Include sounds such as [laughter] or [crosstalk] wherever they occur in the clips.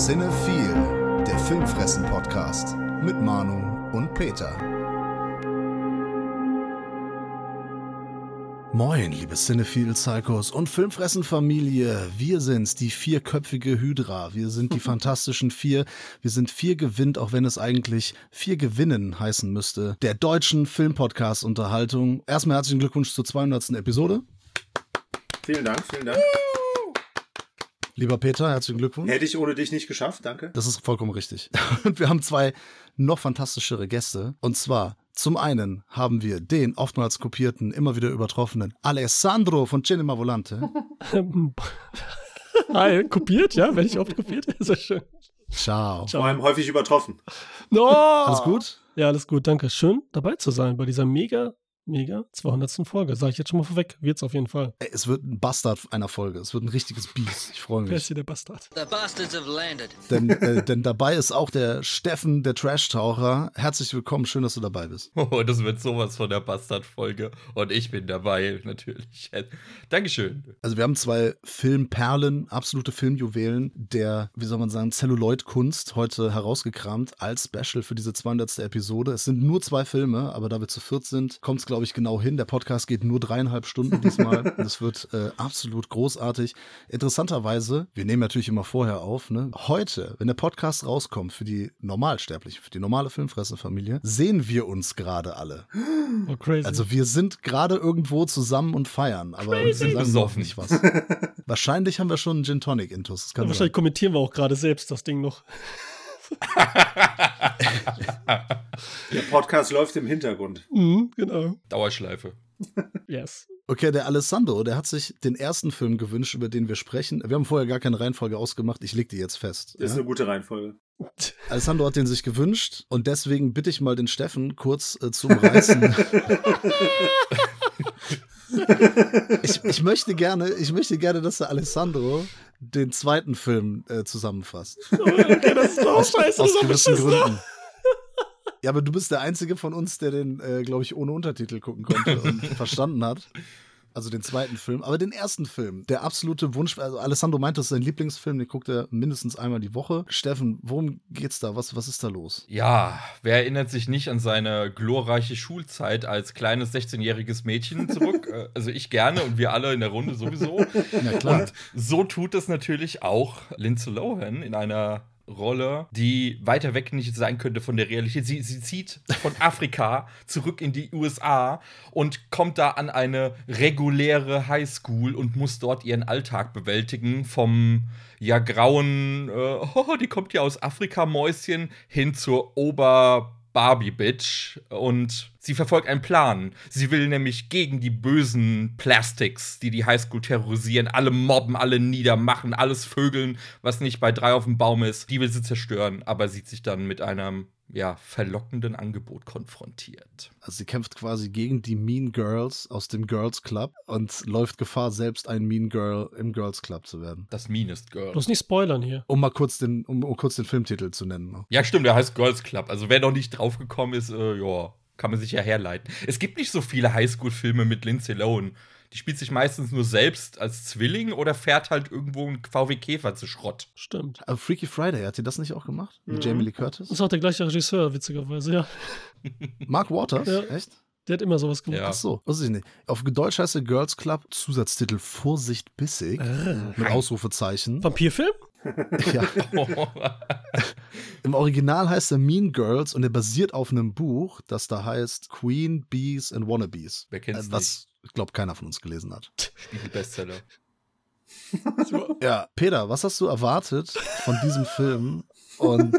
Cinephile, der Filmfressen-Podcast mit Manu und Peter. Moin, liebe Cinephile Psychos und Filmfressen-Familie. Wir sind's, die vierköpfige Hydra. Wir sind die [laughs] fantastischen Vier. Wir sind Vier gewinnt, auch wenn es eigentlich Vier gewinnen heißen müsste. Der deutschen Filmpodcast-Unterhaltung. Erstmal herzlichen Glückwunsch zur 200. Episode. Vielen Dank, vielen Dank. Lieber Peter, herzlichen Glückwunsch. Hätte ich ohne dich nicht geschafft, danke. Das ist vollkommen richtig. [laughs] Und wir haben zwei noch fantastischere Gäste. Und zwar zum einen haben wir den oftmals kopierten, immer wieder übertroffenen Alessandro von Cinema Volante. [laughs] Hi, kopiert, ja, wenn ich oft kopiert. [laughs] Sehr schön. Ciao. Vor allem häufig übertroffen. No! Alles gut? Ja, alles gut, danke. Schön dabei zu sein bei dieser mega, mega 200. Folge. Sag ich jetzt schon mal vorweg, wird's auf jeden Fall. Ey, es wird ein Bastard einer Folge. Es wird ein richtiges Biest. Ich freue Wer ist mich. hier der Bastard? The bastards have landed. Denn, äh, denn dabei ist auch der Steffen, der Trash-Taucher. Herzlich willkommen. Schön, dass du dabei bist. [laughs] Oh, das wird sowas von der Bastard-Folge. Und ich bin dabei, natürlich. Dankeschön. Also wir haben zwei Filmperlen, absolute Filmjuwelen der, wie soll man sagen, Celluloid-Kunst heute herausgekramt als Special für diese 200. Episode. Es sind nur zwei Filme, aber da wir zu viert sind, kommt es, glaube ich, genau hin. Der Podcast geht nur dreieinhalb Stunden diesmal. [laughs] Das wird äh, absolut großartig. Interessanterweise, wir nehmen natürlich immer vorher auf, ne? heute, wenn der Podcast rauskommt für die Normalsterbliche, für die normale Filmfressenfamilie, sehen wir uns gerade alle. Oh, crazy. Also wir sind gerade irgendwo zusammen und feiern, aber wir sagen noch nicht was. [laughs] Wahrscheinlich haben wir schon einen Gin Tonic Intus. Ja, sein. wahrscheinlich kommentieren wir auch gerade selbst das Ding noch. [laughs] Der Podcast läuft im Hintergrund. Mhm, genau. Dauerschleife. Yes. Okay, der Alessandro, der hat sich den ersten Film gewünscht, über den wir sprechen. Wir haben vorher gar keine Reihenfolge ausgemacht. Ich leg die jetzt fest. Das ist Ja? eine gute Reihenfolge. Alessandro hat den sich gewünscht und deswegen bitte ich mal den Steffen kurz äh, zu umreißen. [laughs] ich, ich möchte gerne, ich möchte gerne, dass der Alessandro den zweiten Film äh, zusammenfasst. Okay, das ist auch scheiße. aus auch gewissen. Gründen. Ja, aber du bist der Einzige von uns, der den, äh, glaube ich, ohne Untertitel gucken konnte und [laughs] verstanden hat. Also den zweiten Film. Aber den ersten Film, der absolute Wunsch. Also Alessandro meint, das ist sein Lieblingsfilm, den guckt er mindestens einmal die Woche. Steffen, worum geht's da? Was, was ist da los? Ja, wer erinnert sich nicht an seine glorreiche Schulzeit als kleines 16-jähriges Mädchen zurück? [laughs] Äh, also ich gerne und wir alle in der Runde sowieso. [laughs] Na klar. Und so tut es natürlich auch Lindsay Lohan in einer Rolle, die weiter weg nicht sein könnte von der Realität. Sie, sie zieht von [laughs] Afrika zurück in die USA und kommt da an eine reguläre Highschool und muss dort ihren Alltag bewältigen. Vom ja grauen, äh, oh, [laughs] die kommt ja aus Afrika, Mäuschen, hin zur Ober. Barbie Bitch und sie verfolgt einen Plan. Sie will nämlich gegen die bösen Plastics, die die Highschool terrorisieren, alle mobben, alle niedermachen, alles vögeln, was nicht bei drei auf dem Baum ist. Die will sie zerstören, aber sieht sich dann mit einem ja verlockenden Angebot konfrontiert. Also sie kämpft quasi gegen die Mean Girls aus dem Girls Club und läuft Gefahr, selbst ein Mean Girl im Girls Club zu werden. Das Meanest Girl. Bloß nicht spoilern hier. Um mal kurz den, um, um kurz den Filmtitel zu nennen. ne? Ja, stimmt, der heißt Girls Club. Also wer noch nicht draufgekommen ist, äh, ja, kann man sich ja herleiten. Es gibt nicht so viele Highschool-Filme mit Lindsay Lohan. Die spielt sich meistens nur selbst als Zwilling oder fährt halt irgendwo einen VW Käfer zu Schrott. Stimmt. Aber Freaky Friday, hat sie das nicht auch gemacht? Mit Jamie Lee Curtis? Ist auch der gleiche Regisseur, witzigerweise, ja. [laughs] Mark Waters? Ja. Echt? Der hat immer sowas gemacht. Ja. Ach so, wusste ich nicht. Auf Deutsch heißt der Girls Club Zusatztitel Vorsicht bissig Ah. mit Ausrufezeichen. Vampirfilm? [laughs] Ja. [laughs] Im Original heißt er Mean Girls und er basiert auf einem Buch, das da heißt Queen Bees and Wannabes. Wer kennt's Äh, Was, ich glaube, keiner von uns gelesen hat. Spiegel-Bestseller. [laughs] Ja, Peter, was hast du erwartet von diesem Film und,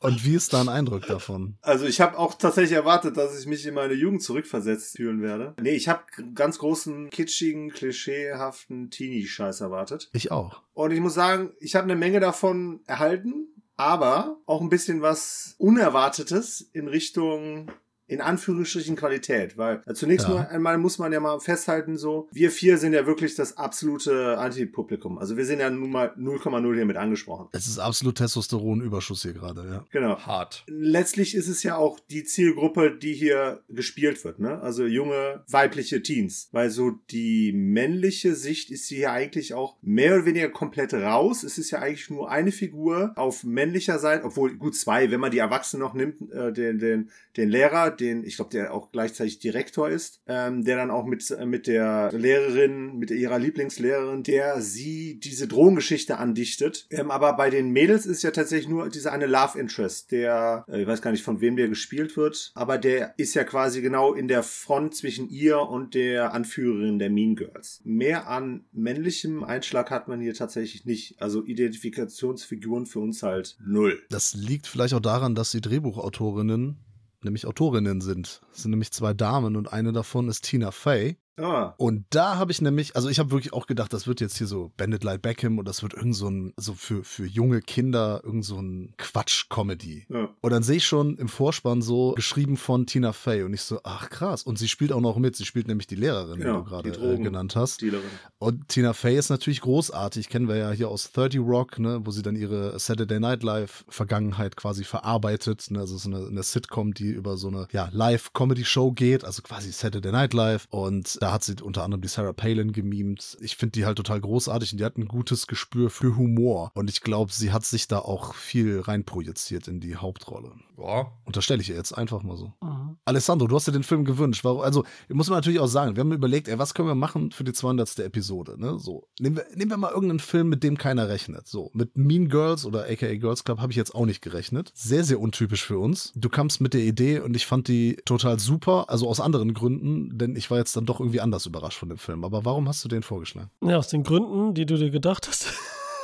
und wie ist dein Eindruck davon? Also ich habe auch tatsächlich erwartet, dass ich mich in meine Jugend zurückversetzt fühlen werde. Nee, ich habe ganz großen, kitschigen, klischeehaften Teenie-Scheiß erwartet. Ich auch. Und ich muss sagen, ich habe eine Menge davon erhalten, aber auch ein bisschen was Unerwartetes in Richtung in Anführungsstrichen Qualität, weil äh, zunächst Ja. mal einmal muss man ja mal festhalten, so, wir vier sind ja wirklich das absolute Antipublikum. Also wir sind ja nun mal 0,0 hier mit angesprochen. Es ist absolut Testosteronüberschuss hier gerade, ja. Genau. Hart. Letztlich ist es ja auch die Zielgruppe, die hier gespielt wird, ne? Also junge weibliche Teens. Weil so die männliche Sicht ist hier eigentlich auch mehr oder weniger komplett raus. Es ist ja eigentlich nur eine Figur auf männlicher Seite, obwohl gut zwei, wenn man die Erwachsenen noch nimmt, äh, den, den, den Lehrer, den, ich glaube, der auch gleichzeitig Direktor ist, ähm, der dann auch mit, äh, mit der Lehrerin, mit ihrer Lieblingslehrerin, der sie diese Drogengeschichte andichtet. Ähm, aber bei den Mädels ist ja tatsächlich nur dieser eine Love Interest, der, äh, ich weiß gar nicht von wem der gespielt wird, aber der ist ja quasi genau in der Front zwischen ihr und der Anführerin der Mean Girls. Mehr an männlichem Einschlag hat man hier tatsächlich nicht. Also Identifikationsfiguren für uns halt null. Das liegt vielleicht auch daran, dass die Drehbuchautorinnen nämlich Autorinnen sind. Es sind nämlich zwei Damen und eine davon ist Tina Fey. Ah, Und da habe ich nämlich, also ich habe wirklich auch gedacht, das wird jetzt hier so Bandit Light Beckham und das wird irgend so ein, so für, für junge Kinder irgend so ein Quatsch-Comedy. ja. Und dann sehe ich schon im Vorspann so geschrieben von Tina Fey und ich so, ach krass. Und sie spielt auch noch mit. Sie spielt nämlich die Lehrerin, Genau, die du gerade äh, genannt hast. Dealerin. Und Tina Fey ist natürlich großartig. Kennen wir ja hier aus 30 Rock, ne, wo sie dann ihre Saturday Night Live Vergangenheit quasi verarbeitet. Ne? Also so eine, eine Sitcom, die über so eine ja, Live-Comedy-Show geht, also quasi Saturday Night Live. Und da hat sie unter anderem die Sarah Palin gemimt. Ich finde die halt total großartig und die hat ein gutes Gespür für Humor. Und ich glaube, sie hat sich da auch viel reinprojiziert in die Hauptrolle. Ja. Unterstelle ich ihr jetzt einfach mal so. Mhm. Alessandro, du hast dir den Film gewünscht. Warum, also, muss man natürlich auch sagen, wir haben überlegt, ey, was können wir machen für die 200. Episode, ne? So, nehmen wir, nehmen wir mal irgendeinen Film, mit dem keiner rechnet. So, mit Mean Girls oder aka Girls Club habe ich jetzt auch nicht gerechnet. Sehr, sehr untypisch für uns. Du kamst mit der Idee und ich fand die total super, also aus anderen Gründen, denn ich war jetzt dann doch irgendwie anders überrascht von dem Film. Aber warum hast du den vorgeschlagen? Ja, aus den Gründen, die du dir gedacht hast.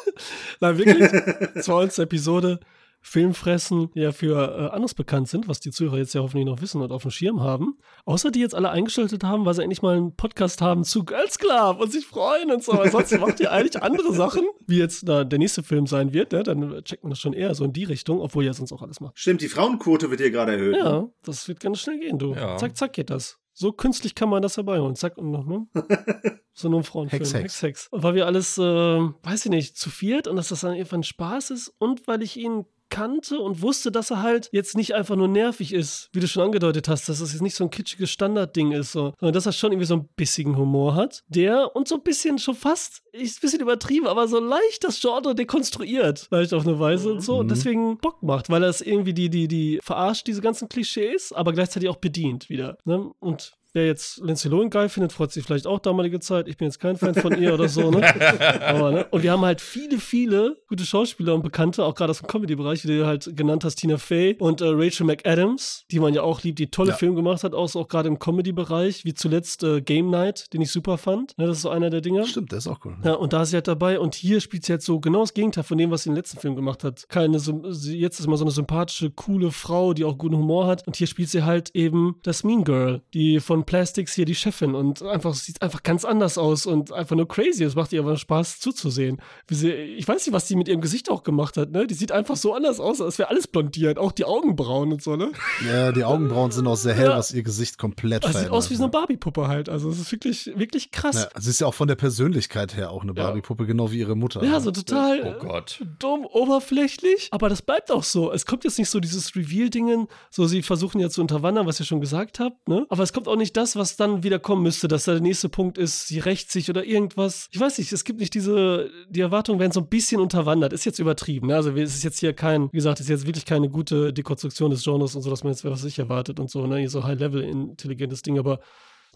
[laughs] Nein, wirklich. [laughs] 200. Episode. Filmfressen die ja für äh, anderes bekannt sind, was die Zuhörer jetzt ja hoffentlich noch wissen und auf dem Schirm haben. Außer die jetzt alle eingeschaltet haben, weil sie endlich mal einen Podcast haben zu Girls Club und sich freuen und so. Ansonsten [laughs] macht ihr eigentlich andere Sachen, wie jetzt da der nächste Film sein wird. Ne? Dann checkt man das schon eher so in die Richtung, obwohl ihr sonst auch alles macht. Stimmt, die Frauenquote wird hier gerade erhöht. ne? Ja, das wird ganz schnell gehen, du. Ja. Zack, zack geht das. So künstlich kann man das herbeiholen. Zack und noch, ne? [laughs] So nur ein Frauenfilm. Hex, Hex. Hex, Hex. Und weil wir alles, äh, weiß ich nicht, zu viert und dass das dann irgendwann Spaß ist und weil ich ihn kannte und wusste, dass er halt jetzt nicht einfach nur nervig ist, wie du schon angedeutet hast, dass das jetzt nicht so ein kitschiges Standardding ist, so, sondern dass er schon irgendwie so einen bissigen Humor hat, der und so ein bisschen schon fast, ist ein bisschen übertrieben, aber so leicht das Genre dekonstruiert, vielleicht auf eine Weise und so, und Mhm. deswegen Bock macht, weil er es irgendwie die, die, die verarscht, diese ganzen Klischees, aber gleichzeitig auch bedient wieder. Ne? Und Wer jetzt Lindsay Lohan geil findet, freut sich vielleicht auch damalige Zeit. Ich bin jetzt kein Fan von ihr oder so, ne? [laughs] Aber, ne? Und wir haben halt viele, viele gute Schauspieler und Bekannte, auch gerade aus dem Comedy-Bereich, wie du halt genannt hast, Tina Fey und äh, Rachel McAdams, die man ja auch liebt, die tolle Ja. Filme gemacht hat, auch, auch gerade im Comedy-Bereich, wie zuletzt äh, Game Night, den ich super fand. Ne, das ist so einer der Dinge. Stimmt, der ist auch cool. Ja, und da ist sie halt dabei und hier spielt sie halt so genau das Gegenteil von dem, was sie im letzten Film gemacht hat. Keine, jetzt ist mal so eine sympathische, coole Frau, die auch guten Humor hat und hier spielt sie halt eben das Mean Girl, die von Plastics hier die Chefin und einfach sieht einfach ganz anders aus und einfach nur crazy. Es macht ihr aber Spaß zuzusehen. Wie sie, ich weiß nicht, was sie mit ihrem Gesicht auch gemacht hat, ne? Die sieht einfach so anders aus, als wäre alles blondiert, auch die Augenbrauen und so, ne? Ja, die Augenbrauen sind auch sehr hell, Ja. was ihr Gesicht komplett Das sieht verändert. aus wie so eine Barbie-Puppe halt. Also es ist wirklich, wirklich krass. Ja, sie ist ja auch von der Persönlichkeit her auch eine Ja. Barbie-Puppe, genau wie ihre Mutter. Ja, so total. Oh Gott. dumm, oberflächlich, aber das bleibt auch so. Es kommt jetzt nicht so dieses Reveal-Dingen, so sie versuchen ja zu unterwandern, was ihr schon gesagt habt, ne? Aber es kommt auch nicht das, was dann wieder kommen müsste, dass da der nächste Punkt ist, sie rächt sich oder irgendwas. Ich weiß nicht, es gibt nicht diese, die Erwartungen werden so ein bisschen unterwandert. Ist jetzt übertrieben, ne? Also es ist jetzt hier kein, wie gesagt, es ist jetzt wirklich keine gute Dekonstruktion des Genres und so, dass man jetzt was sich erwartet und so, ne? So High-Level-intelligentes Ding, aber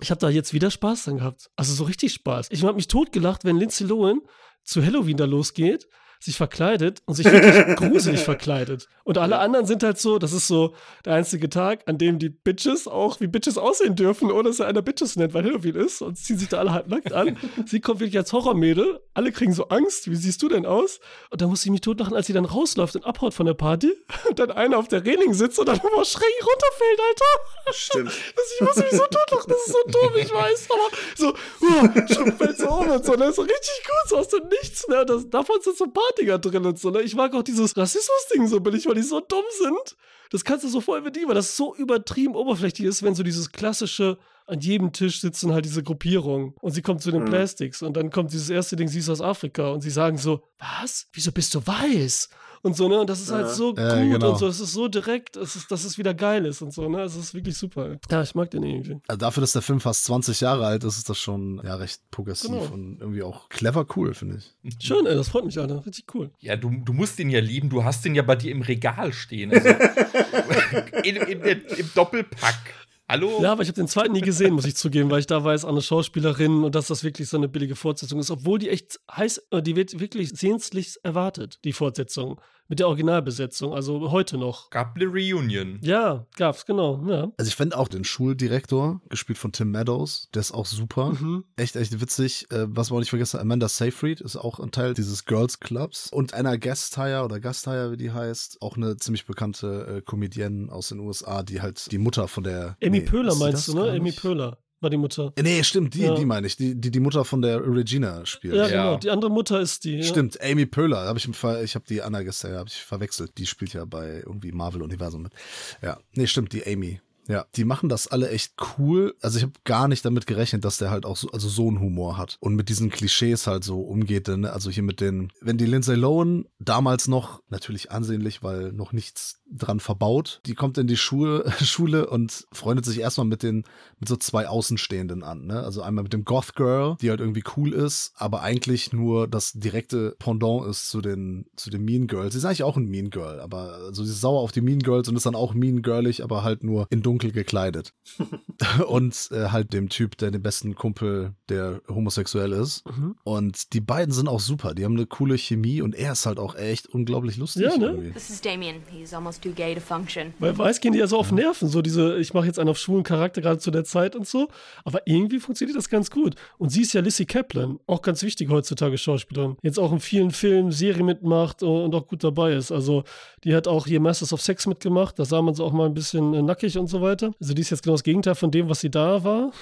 ich habe da jetzt wieder Spaß dran gehabt. Also so richtig Spaß. Ich habe mich totgelacht, wenn Lindsay Lohan zu Halloween da losgeht, sich verkleidet und sich wirklich [laughs] gruselig verkleidet. Und alle anderen sind halt so, das ist so der einzige Tag, an dem die Bitches auch wie Bitches aussehen dürfen, ohne dass er einer Bitches nennt, weil Halloween ist und ziehen sich da alle halb nackt an. [laughs] Sie kommt wirklich als Horrormädel, alle kriegen so Angst, wie siehst du denn aus? Und da muss ich mich totlachen, als sie dann rausläuft und abhaut von der Party [laughs] und dann einer auf der Reling sitzt und dann immer schräg runterfällt, Alter. Stimmt. Das, ich muss mich so totlachen, das ist so dumm, ich weiß, aber so, uh, schon fällt so um und so, das ist so richtig gut, so aus dem Nichts, ne, das, davon sind so ein paar Dinger drin und so. Ne? Ich mag auch dieses Rassismus-Ding so billig, weil die so dumm sind. Das kannst du so voll bedienen, weil das so übertrieben oberflächlich ist, wenn so dieses klassische, an jedem Tisch sitzen halt diese Gruppierung und sie kommt zu den Mhm. Plastics und dann kommt dieses erste Ding, sie ist aus Afrika und sie sagen so, was? Wieso bist du weiß? Und so, ne? Und das ist halt so gut Ja, genau. und so, es ist so direkt, es ist, dass es wieder geil ist und so, ne? Es ist wirklich super. Ja, ich mag den irgendwie. Also dafür, dass der Film fast 20 Jahre alt ist, ist das schon ja recht progressiv Genau. und irgendwie auch clever cool, finde ich. Schön, ey, das freut mich, Alter. Richtig cool. Ja, du, du musst den ja lieben. Du hast den ja bei dir im Regal stehen. Also [laughs] in, in, in, Im Doppelpack. Hallo? Ja, aber ich habe den zweiten nie gesehen, muss ich zugeben, weil ich da weiß, eine Schauspielerin und dass das wirklich so eine billige Fortsetzung ist, obwohl die echt heiß, äh, die wird wirklich sehnlichst erwartet, die Fortsetzung. Mit der Originalbesetzung, also heute noch. Gab eine Reunion. Ja, gab's, genau, ja. Also ich fände auch den Schuldirektor, gespielt von Tim Meadows, der ist auch super. Mhm. Echt, echt witzig. Äh, was man auch nicht vergessen, Amanda Seyfried ist auch ein Teil dieses Girls Clubs. Und Anna Gasthire oder Gasthire, wie die heißt, auch eine ziemlich bekannte äh, Comedienne aus den USA, die halt die Mutter von der... Amy Nee, Pöhler meinst du, ne? Amy? Pöhler war die Mutter. Nee, stimmt, die, Ja. die meine ich, die, die die Mutter von der Regina spielt. Ja, Ja. genau. Die andere Mutter ist die. Ja. Stimmt, Amy Pöhler, hab ich, im ich habe die Anna gestern hab ich verwechselt. Die spielt ja bei irgendwie Marvel-Universum mit. Ja, nee, stimmt, die Amy. Ja, die machen das alle echt cool. Also ich habe gar nicht damit gerechnet, dass der halt auch so, also so einen Humor hat und mit diesen Klischees halt so umgeht. Denn, also hier mit den, wenn die Lindsay Lohan damals noch, natürlich ansehnlich, weil noch nichts dran verbaut, die kommt in die Schule, [laughs] Schule und freundet sich erstmal mit den, mit so zwei Außenstehenden an. Ne? Also einmal mit dem Goth Girl, die halt irgendwie cool ist, aber eigentlich nur das direkte Pendant ist zu den, zu den Mean Girls. Sie ist eigentlich auch ein Mean Girl, aber also sie ist sauer auf die Mean Girls und ist dann auch mean girlig, aber halt nur in dunkel gekleidet. [laughs] und äh, halt dem Typ, der den besten Kumpel, der homosexuell ist. Mhm. Und die beiden sind auch super. Die haben eine coole Chemie und er ist halt auch echt unglaublich lustig. Ja, ne? irgendwie. This is Damien. He's almost too gay to function. Weil weiß gehen die ja so auf Nerven, so diese, ich mache jetzt einen auf schwulen Charakter gerade zu der Zeit und so. Aber irgendwie funktioniert das ganz gut. Und sie ist ja Lissy Kaplan, auch ganz wichtig heutzutage Schauspielerin. Jetzt auch in vielen Filmen, Serien mitmacht und und auch gut dabei ist. Also die hat auch hier Masters of Sex mitgemacht. Da sah man sie auch mal ein bisschen äh, nackig und so weiter. Also die ist jetzt genau das Gegenteil von dem, was sie da war.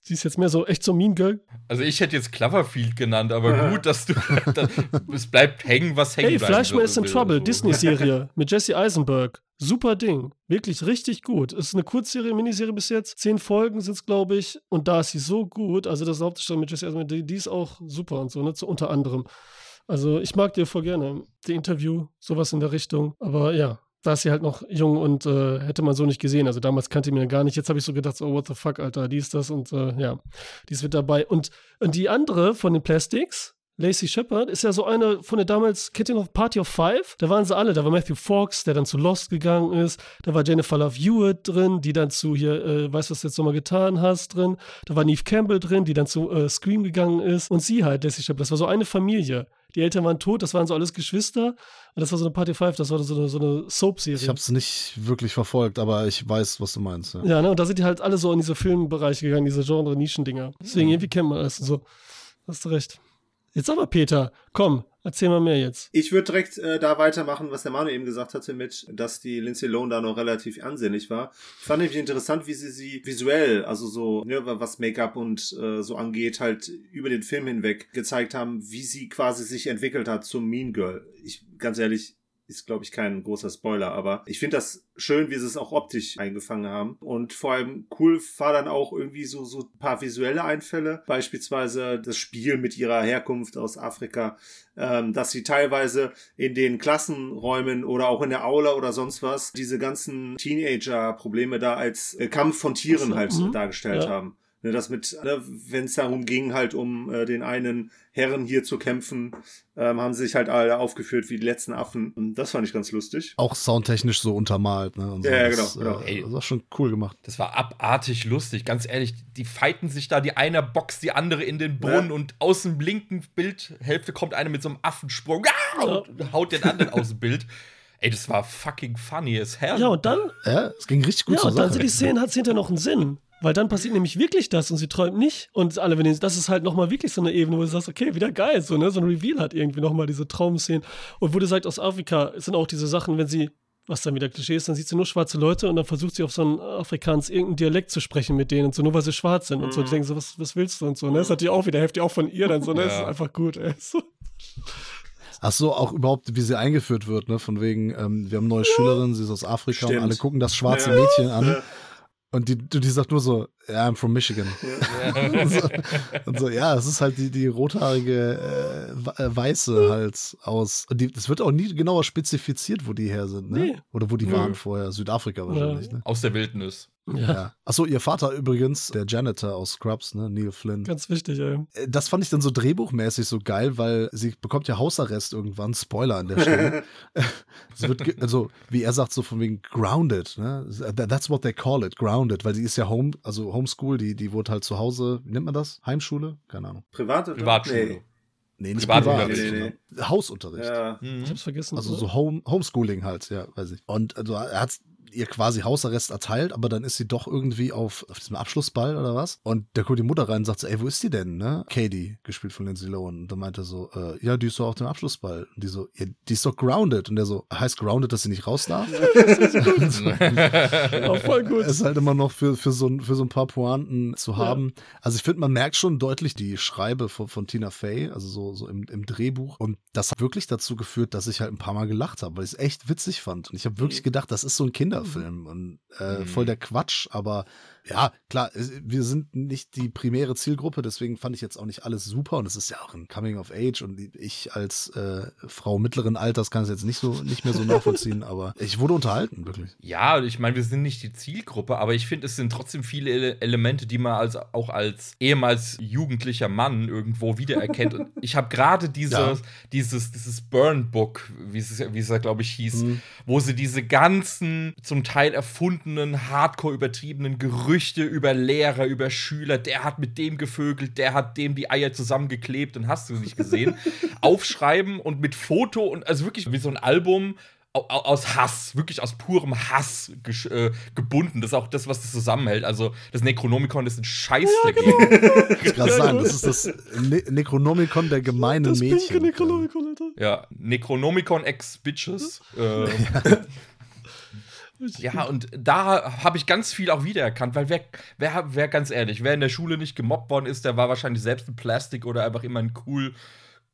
Sie ist jetzt mehr so echt so Mean Girl. Also ich hätte jetzt Cloverfield genannt, aber gut, dass du. da, es bleibt hängen, was hängen Hey, bleiben Fleischmann is in. Trouble, So. Disney-Serie [laughs] mit Jesse Eisenberg. Super Ding. Wirklich richtig gut. Ist eine Kurzserie, Miniserie bis jetzt. Zehn Folgen sind es, glaube ich. Und da ist sie so gut. Also, das Hauptdarsteller mit Jesse Eisenberg, die, die ist auch super und so, ne? So unter anderem. Also, ich mag dir voll gerne. Die Interview, sowas in der Richtung. Aber ja. Da ist sie halt noch jung und äh, hätte man so nicht gesehen. Also damals kannte ich mir gar nicht. Jetzt habe ich so gedacht, so, oh, what the fuck, Alter, die ist das und äh, ja, die ist mit dabei. Und, und die andere von den Plastics, Lacey Shepard ist ja so eine von der damals, ihr noch Party of Five? Da waren sie alle. Da war Matthew Fox, der dann zu Lost gegangen ist. Da war Jennifer Love Hewitt drin, die dann zu hier, äh, weißt du, was du jetzt nochmal getan hast, drin. Da war Neve Campbell drin, die dann zu äh, Scream gegangen ist. Und sie halt, Lacey Shepard. Das war so eine Familie. Die Eltern waren tot, das waren so alles Geschwister. Und das war so eine Party Five, das war so eine, so eine Soap-Serie. Ich habe es nicht wirklich verfolgt, aber ich weiß, was du meinst. Ja. Ja, ne? Und da sind die halt alle so in diese Filmbereiche gegangen, diese Genre-Nischendinger. Deswegen irgendwie kennt man das so. Hast du recht. Jetzt aber, Peter, komm, erzähl mal mehr jetzt. Ich würde direkt äh, da weitermachen, was der Manu eben gesagt hatte, mit, dass die Lindsay Lohan da noch relativ ansehnlich war. Ich fand nämlich interessant, wie sie sie visuell, also so, ne, was Make-up und äh, so angeht, halt über den Film hinweg gezeigt haben, wie sie quasi sich entwickelt hat zum Mean Girl. Ich, ganz ehrlich, ist, glaube ich, kein großer Spoiler, aber ich finde das schön, wie sie es auch optisch eingefangen haben. Und vor allem cool war dann auch irgendwie so, so ein paar visuelle Einfälle, beispielsweise das Spiel mit ihrer Herkunft aus Afrika, ähm, dass sie teilweise in den Klassenräumen oder auch in der Aula oder sonst was diese ganzen Teenager-Probleme da als äh, Kampf von Tieren so, halt mhm. dargestellt Ja. haben. Ne, das mit, ne, wenn es darum ging, halt um äh, den einen Herren hier zu kämpfen, ähm, haben sie sich halt alle aufgeführt wie die letzten Affen. Und das fand ich ganz lustig. Auch soundtechnisch so untermalt. Ne? Und so. Ja, ja, das, genau, genau. Äh, das war schon cool gemacht. Das war abartig lustig, ganz ehrlich. Die fighten sich da, die eine boxt die andere in den Brunnen Ja. und aus dem linken Bildhälfte kommt einer mit so einem Affensprung ah, und haut den anderen aus dem Bild. Ey, das war fucking funny as hell. Ja, und dann, Ja, es ging richtig gut ja, zur und dann sind die Szenen, hat es hinterher noch einen Sinn. Weil dann passiert nämlich wirklich das und sie träumt nicht. Und alle, wenn die, das ist halt nochmal wirklich so eine Ebene, wo du sagst, okay, wieder geil, so, ne? So ein Reveal hat irgendwie nochmal diese Traumszenen. Und wo du sagst, aus Afrika sind auch diese Sachen, wenn sie, was dann wieder Klischee ist, dann sieht sie nur schwarze Leute und dann versucht sie auf so einen Afrikaans irgendeinen Dialekt zu sprechen mit denen und so, nur weil sie schwarz sind und so. Die denken so, was, was willst du und so, ne? Das ist natürlich auch wieder heftig, auch von ihr dann so, ne? Das ist Ja. einfach gut, ey. So. Ach so, auch überhaupt, wie sie eingeführt wird, ne? Von wegen, ähm, wir haben eine neue Schülerin, sie ist aus Afrika Stimmt. und alle gucken das schwarze Ja. Mädchen an. Ja. Und die, die sagt nur so, yeah, I'm from Michigan. und, [laughs] so, und so, ja, es ist halt die, die rothaarige äh, äh, Weiße halt aus. Und die, es wird auch nie genauer spezifiziert, wo die her sind, ne? Nee. Oder wo die Nö. waren vorher. Südafrika wahrscheinlich, ne? Aus der Wildnis. Ja, Ja. Achso, ihr Vater übrigens, der Janitor aus Scrubs, ne? Neil Flynn. ganz wichtig, ey. Äh, Das fand ich dann so drehbuchmäßig so geil, weil sie bekommt ja Hausarrest irgendwann, Spoiler an der Stelle. [laughs] wird, also wie er sagt, so von wegen grounded, ne? That- That's what they call it, grounded, weil sie ist ja home, also Homeschool, die, die wurde halt zu Hause, wie nennt man das? Heimschule? Keine Ahnung. Privat oder? Privatschule. Nee. Nee, nicht Privatunterricht. privat, Nee, nee, Hausunterricht. Ja. Mhm. Ich hab's vergessen. Also so Home, Homeschooling halt, ja, weiß ich. Und also er hat ihr quasi Hausarrest erteilt, aber dann ist sie doch irgendwie auf, auf diesem Abschlussball oder was. Und da kommt die Mutter rein und sagt so, ey, wo ist die denn, ne? Katie, gespielt von Lindsay Lohan. Und dann meinte er so, äh, ja, die ist doch auf dem Abschlussball. Und die so, ja, die ist doch grounded. Und der so, heißt grounded, dass sie nicht raus darf? [laughs] [laughs] [laughs] Auch voll gut. ist halt immer noch für, für, so, ein- für so ein paar Pointen zu haben. Also ich finde, man merkt schon deutlich die Schreibe von, von Tina Fey, also so, so im, im Drehbuch. Und das hat wirklich dazu geführt, dass ich halt ein paar Mal gelacht habe, weil ich es echt witzig fand. Und ich habe wirklich gedacht, das ist so ein Kinderfilm und äh, Mhm. voll der Quatsch. Aber ja, klar, wir sind nicht die primäre Zielgruppe, deswegen fand ich jetzt auch nicht alles super. Und es ist ja auch ein Coming of Age und ich als äh, Frau mittleren Alters kann es jetzt nicht so nicht mehr so nachvollziehen, [laughs] aber ich wurde unterhalten, wirklich. Ja, ich meine, wir sind nicht die Zielgruppe, aber ich finde, es sind trotzdem viele Ele Elemente, die man als, auch als ehemals jugendlicher Mann irgendwo wiedererkennt. Und ich habe gerade [laughs] dieses, Ja. dieses, dieses Burn Book, wie es, wie es ja, glaube ich, hieß, Mhm. wo sie diese ganzen, zum Teil erfundenen, hardcore übertriebenen Gerüchte über Lehrer, über Schüler, der hat mit dem gevögelt, der hat dem die Eier zusammengeklebt und hast du nicht gesehen, [laughs] aufschreiben und mit Foto und also wirklich wie so ein Album au- au- aus Hass, wirklich aus purem Hass äh, gebunden. Das ist auch das, was das zusammenhält. Also das Necronomicon ist ein Scheiß dagegen. [laughs] Ich gerade sagen, das ist das ne Necronomicon der gemeinen das Mädchen. pinke Necronomicon, Alter. Ja, Necronomicon ex Bitches. [laughs] Äh, Richtig ja, und da habe ich ganz viel auch wiedererkannt, weil wer, wer, wer ganz ehrlich, wer in der Schule nicht gemobbt worden ist, der war wahrscheinlich selbst ein Plastik oder einfach immer ein cool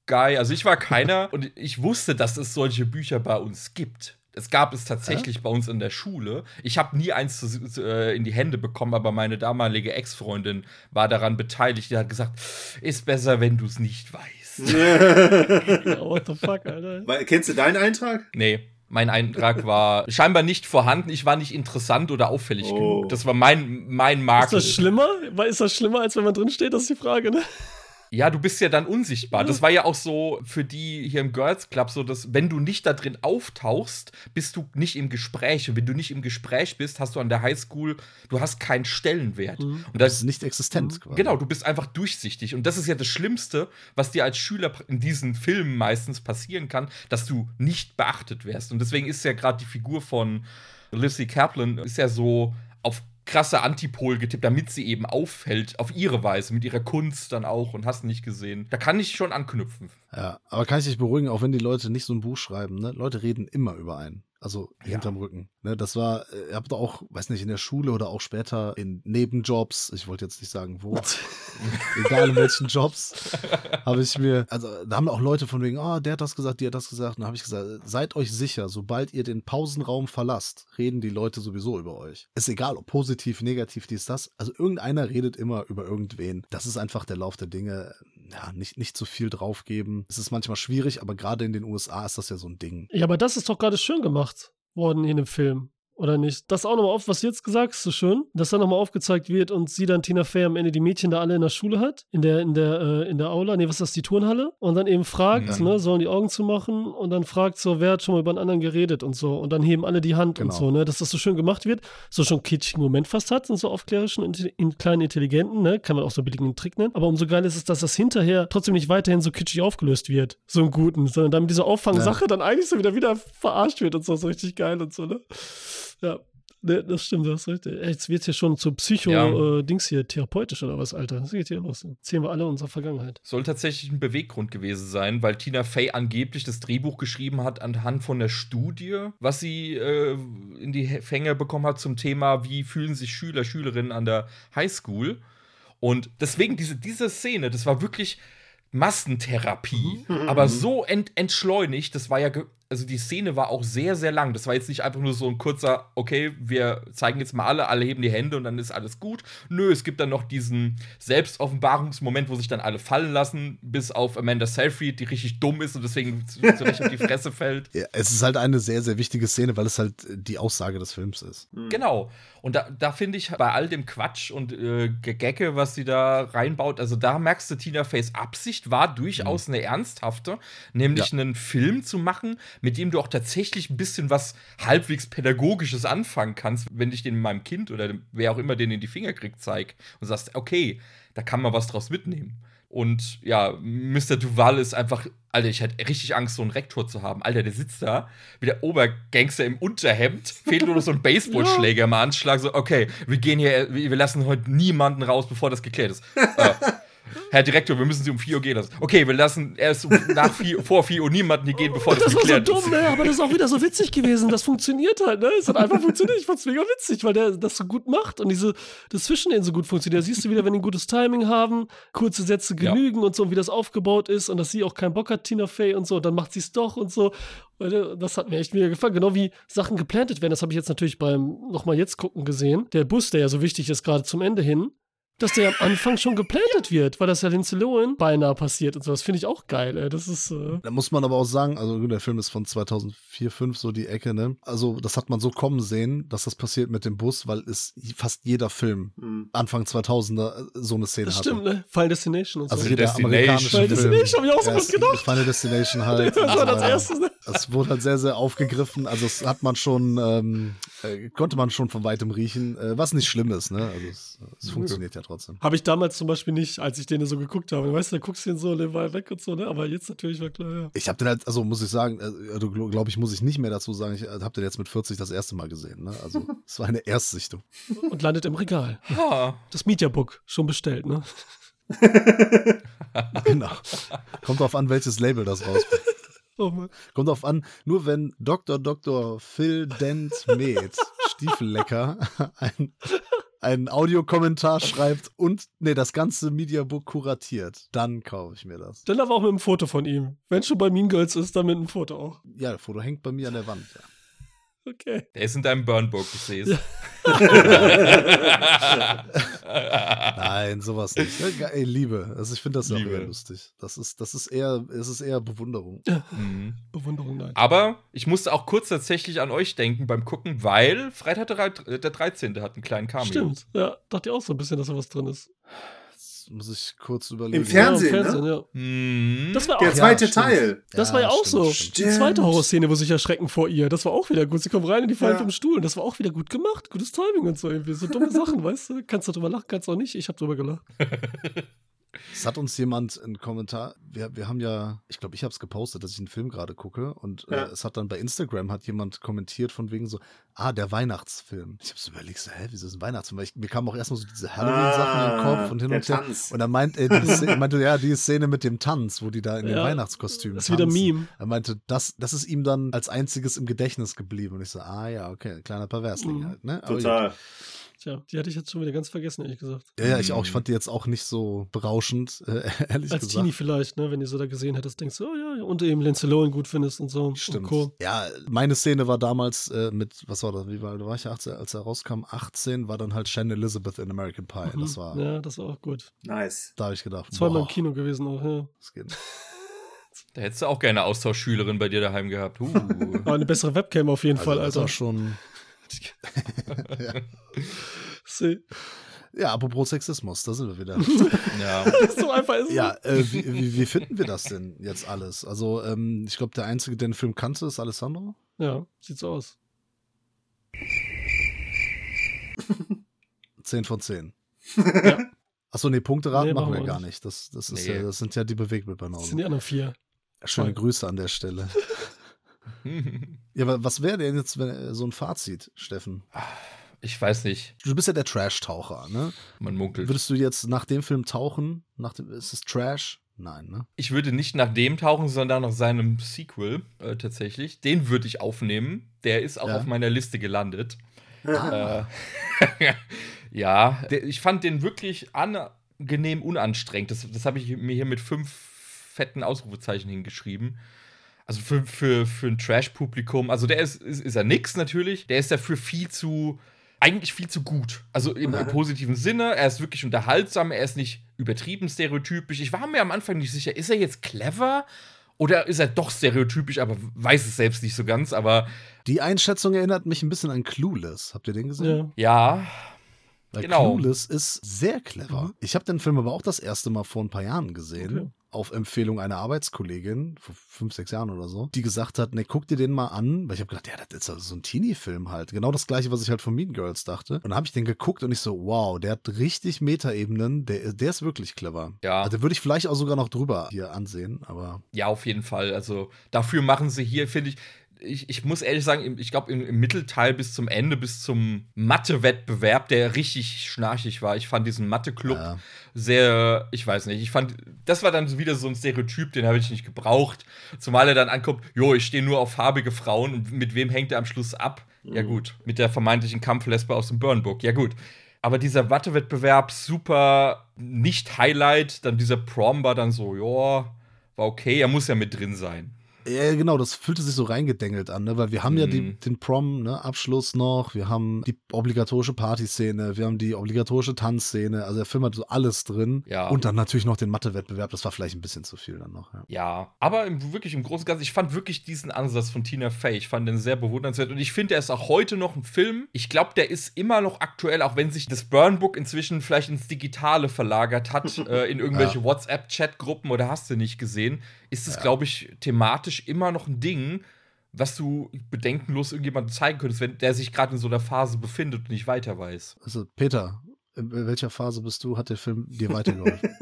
Guy. Also ich war keiner [laughs] und ich wusste, dass es solche Bücher bei uns gibt. Es gab es tatsächlich bei uns in der Schule. Ich habe nie eins zu, zu, äh, in die Hände bekommen, aber meine damalige Ex-Freundin war daran beteiligt. Die hat gesagt, ist besser, wenn du es nicht weißt. Ja, [laughs] what the fuck, Alter. Weil, kennst du deinen Eintrag? Nee, mein Eintrag war scheinbar nicht vorhanden. Ich war nicht interessant oder auffällig Oh. genug. Das war mein, mein Ist Makel. das schlimmer? Ist das schlimmer, als wenn man drin steht? Das ist die Frage, ne? Ja, du bist ja dann unsichtbar. Das war ja auch so für die hier im Girls Club so, dass wenn du nicht da drin auftauchst, bist du nicht im Gespräch. Und wenn du nicht im Gespräch bist, hast du an der Highschool, du hast keinen Stellenwert. Und Das das ist nicht existent quasi. Genau, du bist einfach durchsichtig. Und das ist ja das Schlimmste, was dir als Schüler in diesen Filmen meistens passieren kann, dass du nicht beachtet wirst. Und deswegen ist ja gerade die Figur von Lizzie Kaplan ist ja so auf krasse Antipol getippt, damit sie eben auffällt, auf ihre Weise, mit ihrer Kunst dann auch und hast nicht gesehen. Da kann ich schon anknüpfen. Ja, aber kann ich dich beruhigen, auch wenn die Leute nicht so ein Buch schreiben, ne? Leute reden immer über einen. Also hinterm Rücken. Ne, das war, äh, ihr habt auch, weiß nicht, in der Schule oder auch später in Nebenjobs, ich wollte jetzt nicht sagen wo, [laughs] egal in welchen Jobs, habe ich mir, also da haben auch Leute von wegen, oh, der hat das gesagt, die hat das gesagt. Und dann habe ich gesagt, seid euch sicher, sobald ihr den Pausenraum verlasst, reden die Leute sowieso über euch. Ist egal, ob positiv, negativ, dies, das. Also irgendeiner redet immer über irgendwen. Das ist einfach der Lauf der Dinge. Ja, nicht, nicht zu viel draufgeben. Es ist manchmal schwierig, aber gerade in den USA ist das ja so ein Ding. Ja, aber das ist doch gerade schön gemacht worden in dem Film. Oder nicht? Das auch nochmal auf, was du jetzt gesagt hast, so schön, dass da nochmal aufgezeigt wird und sie dann Tina Fey am Ende die Mädchen da alle in der Schule hat, in der, in der, äh, in der Aula, nee, was ist das, die Turnhalle? Und dann eben fragt, Ja. ne, sollen die Augen zumachen und dann fragt so, wer hat schon mal über einen anderen geredet und so. Und dann heben alle die Hand und Genau. so, ne, dass das so schön gemacht wird, so schon kitschigen Moment fast hat, und so aufklärischen, in, in kleinen Intelligenten, ne, kann man auch so billigen Trick nennen. Aber umso geil ist es, dass das hinterher trotzdem nicht weiterhin so kitschig aufgelöst wird, so im Guten, sondern damit diese Auffangsache dann eigentlich so wieder wieder verarscht wird und so, so richtig geil und so, ne? Ja. Ne, das stimmt, das ist richtig. Ey, Jetzt wird hier schon zu Ja. Psycho-Dings hier, therapeutisch oder was, Alter. Das geht hier los. Erzählen wir alle unsere Vergangenheit. Soll tatsächlich ein Beweggrund gewesen sein, weil Tina Fey angeblich das Drehbuch geschrieben hat anhand von der Studie, was sie äh, in die Fänge bekommen hat zum Thema, wie fühlen sich Schüler, Schülerinnen an der Highschool. Und deswegen diese, diese Szene, das war wirklich Massentherapie, Mhm. aber so ent entschleunigt, das war ja, also die Szene war auch sehr, sehr lang. Das war jetzt nicht einfach nur so ein kurzer, okay, wir zeigen jetzt mal alle, alle heben die Hände und dann ist alles gut. Nö, es gibt dann noch diesen Selbstoffenbarungsmoment, wo sich dann alle fallen lassen, bis auf Amanda Seyfried, die richtig dumm ist und deswegen zu- zurecht auf die Fresse [laughs] fällt. Ja, es ist halt eine sehr, sehr wichtige Szene, weil es halt die Aussage des Films ist. Genau. Und da, da finde ich bei all dem Quatsch und äh, Gegecke, was sie da reinbaut, also da merkst du, Tina Feys Absicht war durchaus eine ernsthafte, nämlich einen Film zu machen, mit dem du auch tatsächlich ein bisschen was halbwegs Pädagogisches anfangen kannst, wenn ich den meinem Kind oder wer auch immer den in die Finger kriegt, zeig und sagst, okay, da kann man was draus mitnehmen. Und ja, Mr. Duval ist einfach, Alter, ich hatte richtig Angst, so einen Rektor zu haben. Alter, der sitzt da wie der Obergangster im Unterhemd, fehlt nur noch so ein [laughs] Baseballschläger im Anschlag. So, okay, wir gehen hier, wir wir lassen heute niemanden raus, bevor das geklärt ist. äh, Herr Direktor, wir müssen Sie um 4 Uhr gehen lassen. Okay, wir lassen erst nach 4, vor 4 Uhr niemanden hier gehen, bevor das, Das war so dumm, ne? Aber das ist auch wieder so witzig gewesen. Das funktioniert halt, ne? Es hat einfach funktioniert. Ich fand's mega witzig, weil der das so gut macht und diese, das zwischen denen so gut funktioniert. Da siehst du wieder, wenn die ein gutes Timing haben, kurze Sätze Ja. genügen und so, und wie das aufgebaut ist und dass sie auch keinen Bock hat, Tina Fey und so, und dann macht sie es doch und so. Das hat mir echt mega gefallen. Genau wie Sachen geplantet werden. Das habe ich jetzt natürlich beim nochmal jetzt gucken gesehen. Der Bus, der ja so wichtig ist, gerade zum Ende hin. Dass der am Anfang schon geplantet wird, weil das ja Lindsay Lohan beinahe passiert und so. Das finde ich auch geil, ey. Das ist. Äh, Da muss man aber auch sagen, also gut, der Film ist von 2004, 5 so die Ecke, ne? Also das hat man so kommen sehen, dass das passiert mit dem Bus, weil es fast jeder Film Mhm. Anfang 2000er äh, so eine Szene Das hatte. stimmt, ne? Final Destination und so. Also jeder Destination. amerikanische Final Film. Destination hab ich auch so Ja, was gedacht. Final Destination [laughs] halt. das war das erste. Ne? Es wurde halt sehr, sehr aufgegriffen. Also es hat man schon, ähm, äh, konnte man schon von weitem riechen, äh, was nicht schlimm ist, ne? Also es, es funktioniert ja trotzdem. Habe ich damals zum Beispiel nicht, als ich den so geguckt habe. Weißt du, da guckst du den so, der war weg und so, ne? Aber jetzt natürlich war klar, ja. Ich habe den halt, also muss ich sagen, äh, also glaube ich, muss ich nicht mehr dazu sagen, ich habe den jetzt mit 40 das erste Mal gesehen. Ne? Also [laughs] es war eine Erstsichtung. Und landet im Regal. Ha. Das Media Book, schon bestellt, ne? [laughs] genau. Kommt drauf an, welches Label das rausbringt. [laughs] Oh. Kommt drauf an, nur wenn Dr. Dr. Phil Dent Med, Stiefellecker, ein, einen Audiokommentar schreibt und nee, das ganze Mediabook kuratiert, dann kaufe ich mir das. Dann aber auch mit einem Foto von ihm. Wenn schon bei Mean Girls ist, dann mit einem Foto auch. Ja, das Foto hängt bei mir an der Wand. Ja. Okay. Der ist in deinem Burnbook, ich sehe es. Ja. [laughs] [laughs] Nein, sowas nicht. Ja, Ey, Liebe. Also ich finde das auch Liebe. eher lustig. Das ist, das ist eher, es ist eher Bewunderung. Mhm. Bewunderung, nein. Aber ich musste auch kurz tatsächlich an euch denken beim Gucken, weil Freitag der, drei- der 13. hat einen kleinen Cameo. Stimmt. Ja, dachte ich auch so ein bisschen, dass da was drin ist. Muss ich kurz überlegen. Im Fernsehen, ja, im ne? Fernsehen ja. Mhm. Das war auch, Der Ja, zweite stimmt. Teil. das war ja auch stimmt, so. stimmt. Die zweite Horrorszene, wo sich erschrecken vor ihr. Das war auch wieder gut. Sie kommen rein und die fallen Ja. vom Stuhl. Das war auch wieder gut gemacht. Gutes Timing und so irgendwie. So dumme Sachen, weißt du? Kannst du drüber lachen, kannst du auch nicht. Ich habe drüber gelacht. [laughs] Es hat uns jemand einen Kommentar, wir, wir haben ja, ich glaube, ich habe es gepostet, dass ich einen Film gerade gucke und Ja. äh, es hat dann bei Instagram hat jemand kommentiert von wegen so, ah, der Weihnachtsfilm. Ich habe so überlegt, so, hä, wieso ist ein Weihnachtsfilm? Weil ich, mir kamen auch erstmal so diese Halloween-Sachen in den Kopf und hin und her. Tanz. Und er meint, äh, die Szene, er [laughs] meinte, ja, die Szene mit dem Tanz, wo die da in den Ja, Weihnachtskostümen Das ist wieder ein tanzen. Meme. Er meinte, das, das ist ihm dann als einziges im Gedächtnis geblieben. Und ich so, ah ja, okay, kleiner Perversling Mhm. halt, ne? Aber. Total. Tja, die hatte ich jetzt schon wieder ganz vergessen, ehrlich gesagt. Ja, ja, ich auch. Ich Mhm. fand die jetzt auch nicht so berauschend, [laughs] äh, ehrlich Als gesagt. Teenie vielleicht, ne? Wenn du so da gesehen hättest, denkst du, oh ja, ja. Und eben Lindsay Lohan gut findest und so. Stimmt. Und Co. Ja, meine Szene war damals äh, mit, was war das, wie war, da war ich 18, als er rauskam, 18, war dann halt Shannon Elizabeth in American Pie. Das Mhm. war, Ja, das war auch gut. Nice. da habe ich gedacht, Zweimal im Kino gewesen auch, ja. das geht. [laughs] Da hättest du auch gerne Austauschschülerin bei dir daheim gehabt. Uh. [laughs] Aber eine bessere Webcam auf jeden Also, Fall, das Alter. war schon, See. [laughs] ja, apropos Sexismus, da sind wir wieder. [laughs] ja. [laughs] so einfach ist es. ja, äh, wie, wie, wie finden wir das denn jetzt alles? Also, ähm, ich glaube, der Einzige, der den Film kannte, ist Alessandro. Ja, sieht so aus. 10 von 10. Ja. Achso, nee, Punkteraten Nee, machen machen wir gar nicht. Das, das, ist Nee. ja, das sind ja die Das sind die anderen vier. Schöne Toll. Grüße an der Stelle. [laughs] Ja, aber was wäre denn jetzt wenn, äh, so ein Fazit, Steffen? Ich weiß nicht. Du bist ja der Trash-Taucher, ne? Man munkelt. Würdest du jetzt nach dem Film tauchen? Nach dem, ist es Trash? Nein, ne? Ich würde nicht nach dem tauchen, sondern nach seinem Sequel äh, tatsächlich. Den würde ich aufnehmen. Der ist auch Ja. auf meiner Liste gelandet. Ah. Äh, [laughs] ja, der, ich fand den wirklich angenehm unanstrengend. Das, das habe ich mir hier mit fünf fetten Ausrufezeichen hingeschrieben. Also für, für, für ein Trash-Publikum, also der ist, ist, ist er nix natürlich, der ist dafür viel zu, eigentlich viel zu gut. Also im, im positiven Sinne, er ist wirklich unterhaltsam, er ist nicht übertrieben stereotypisch. Ich war mir am Anfang nicht sicher, ist er jetzt clever oder ist er doch stereotypisch, aber weiß es selbst nicht so ganz, aber Die Einschätzung erinnert mich ein bisschen an Clueless. Habt ihr den gesehen? Ja. ja, Weil Genau. Clueless ist sehr clever. Mhm. Ich habe den Film aber auch das erste Mal vor ein paar Jahren gesehen. Okay. Auf Empfehlung einer Arbeitskollegin, vor fünf, sechs Jahren oder so, die gesagt hat, ne, guck dir den mal an. Weil ich habe gedacht, ja, das ist also so ein Teenie-Film halt. Genau das gleiche, was ich halt von Mean Girls dachte. Und dann habe ich den geguckt und ich so, wow, der hat richtig Metaebenen. Der, der ist wirklich clever. Ja. Also, würde ich vielleicht auch sogar noch drüber hier ansehen, aber Ja, auf jeden Fall. Also dafür machen sie hier, finde ich, ich, ich muss ehrlich sagen, ich glaube im, im Mittelteil bis zum Ende, bis zum Mathe-Wettbewerb, der richtig schnarchig war. Ich fand diesen Mathe-Club Ja. sehr, ich weiß nicht, ich fand, das war dann wieder so ein Stereotyp, den habe ich nicht gebraucht. Zumal er dann ankommt, jo, ich stehe nur auf farbige Frauen und mit wem hängt er am Schluss ab? Ja gut, mit der vermeintlichen Kampflesbe aus dem Burnbook, ja gut. Aber dieser Mathe-Wettbewerb, super nicht Highlight, dann dieser Prom war dann so, ja, war okay, er muss ja mit drin sein. Ja, genau, das fühlte sich so reingedengelt an, ne? weil wir haben ja die, Mhm. den Prom, ne, Abschluss noch, wir haben die obligatorische Partyszene, wir haben die obligatorische Tanzszene, also der Film hat so alles drin. Ja. Und dann natürlich noch den Mathe-Wettbewerb, das war vielleicht ein bisschen zu viel dann noch. Ja. Ja, aber im, wirklich im Großen und Ganzen, ich fand wirklich diesen Ansatz von Tina Fey, ich fand den sehr bewundernswert und ich finde, er ist auch heute noch ein Film. Ich glaube, der ist immer noch aktuell, auch wenn sich das Burn Book inzwischen vielleicht ins Digitale verlagert hat, [laughs] äh, in irgendwelche WhatsApp-Chat-Gruppen oder hast du nicht gesehen, ist es, glaube ich, thematisch immer noch ein Ding, was du bedenkenlos irgendjemandem zeigen könntest, wenn der sich gerade in so einer Phase befindet und nicht weiter weiß. Also, Peter, in welcher Phase bist du? Hat der Film dir weitergeholfen? [laughs]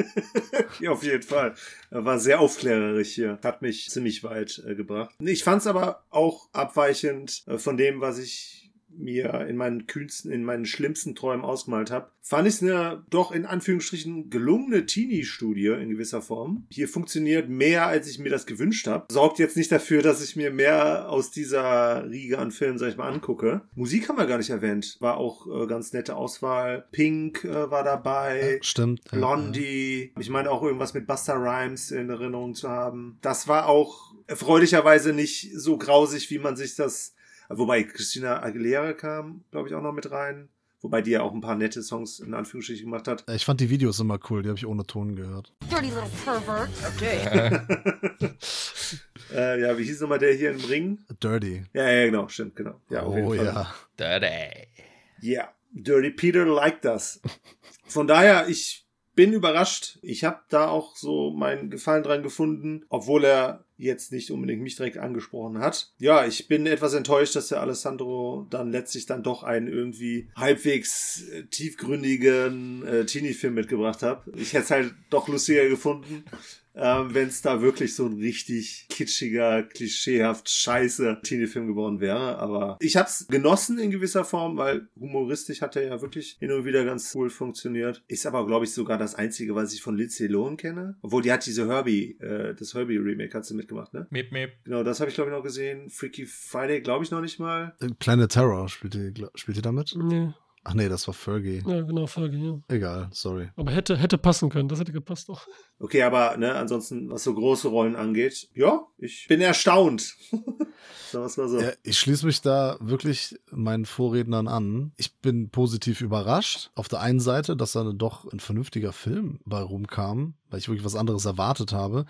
Ja, auf jeden Fall. Er War sehr aufklärerisch hier. Hat mich ziemlich weit äh, gebracht. Ich fand es aber auch abweichend äh, von dem, was ich mir in meinen kühnsten, in meinen schlimmsten Träumen ausgemalt habe. Fand ich es eine doch in Anführungsstrichen gelungene Teenie-Studie in gewisser Form. Hier funktioniert mehr, als ich mir das gewünscht habe. Sorgt jetzt nicht dafür, dass ich mir mehr aus dieser Riege an Filmen, sag ich mal, angucke. Musik haben wir gar nicht erwähnt. War auch äh, ganz nette Auswahl. Pink äh, war dabei. Stimmt. ja, Blondie. Ich meine auch irgendwas mit Buster Rhymes in Erinnerung zu haben. Das war auch erfreulicherweise nicht so grausig, wie man sich das. Wobei Christina Aguilera kam, glaube ich, auch noch mit rein. Wobei die ja auch ein paar nette Songs in Anführungsstrichen gemacht hat. Ich fand die Videos immer cool, die habe ich ohne Ton gehört. Dirty little pervert. [laughs] Äh, ja, wie hieß nochmal der hier im Ring? Dirty. Ja, ja, genau, stimmt, genau. Ja, auf oh jeden Fall. ja. Dirty. Ja, Dirty Peter liked das. Von daher, ich bin überrascht. Ich habe da auch so meinen Gefallen dran gefunden, obwohl er jetzt nicht unbedingt mich direkt angesprochen hat. Ja, ich bin etwas enttäuscht, dass der Alessandro dann letztlich dann doch einen irgendwie halbwegs äh, tiefgründigen äh, Teenie-Film mitgebracht hat. Ich hätte es halt doch lustiger gefunden, ähm, wenn es da wirklich so ein richtig kitschiger, klischeehaft scheiße Teenie-Film geworden wäre. Aber ich habe es genossen in gewisser Form, weil humoristisch hat er ja wirklich hin und wieder ganz cool funktioniert. Ist aber, glaube ich, sogar das Einzige, was ich von Lindsay Lohan kenne. Obwohl, die hat diese Herbie, äh, das Herbie-Remake hat sie mitgemacht, ne? Mip, mip. Genau, das habe ich, glaube ich, noch gesehen. Freaky Friday, glaube ich, noch nicht mal. Äh, Planet Terror spielt die, gl- spielt damit? Nee, Ach nee, das war Fergie. ja, genau, Folge, ja. Egal, sorry. Aber hätte, hätte passen können, das hätte gepasst auch. Okay, aber ne, ansonsten, was so große Rollen angeht, ja, ich bin erstaunt. [laughs] Sagen wir mal so. Ja, ich schließe mich da wirklich meinen Vorrednern an. Ich bin positiv überrascht. Auf der einen Seite, dass da doch ein vernünftiger Film bei rumkam, weil ich wirklich was anderes erwartet habe.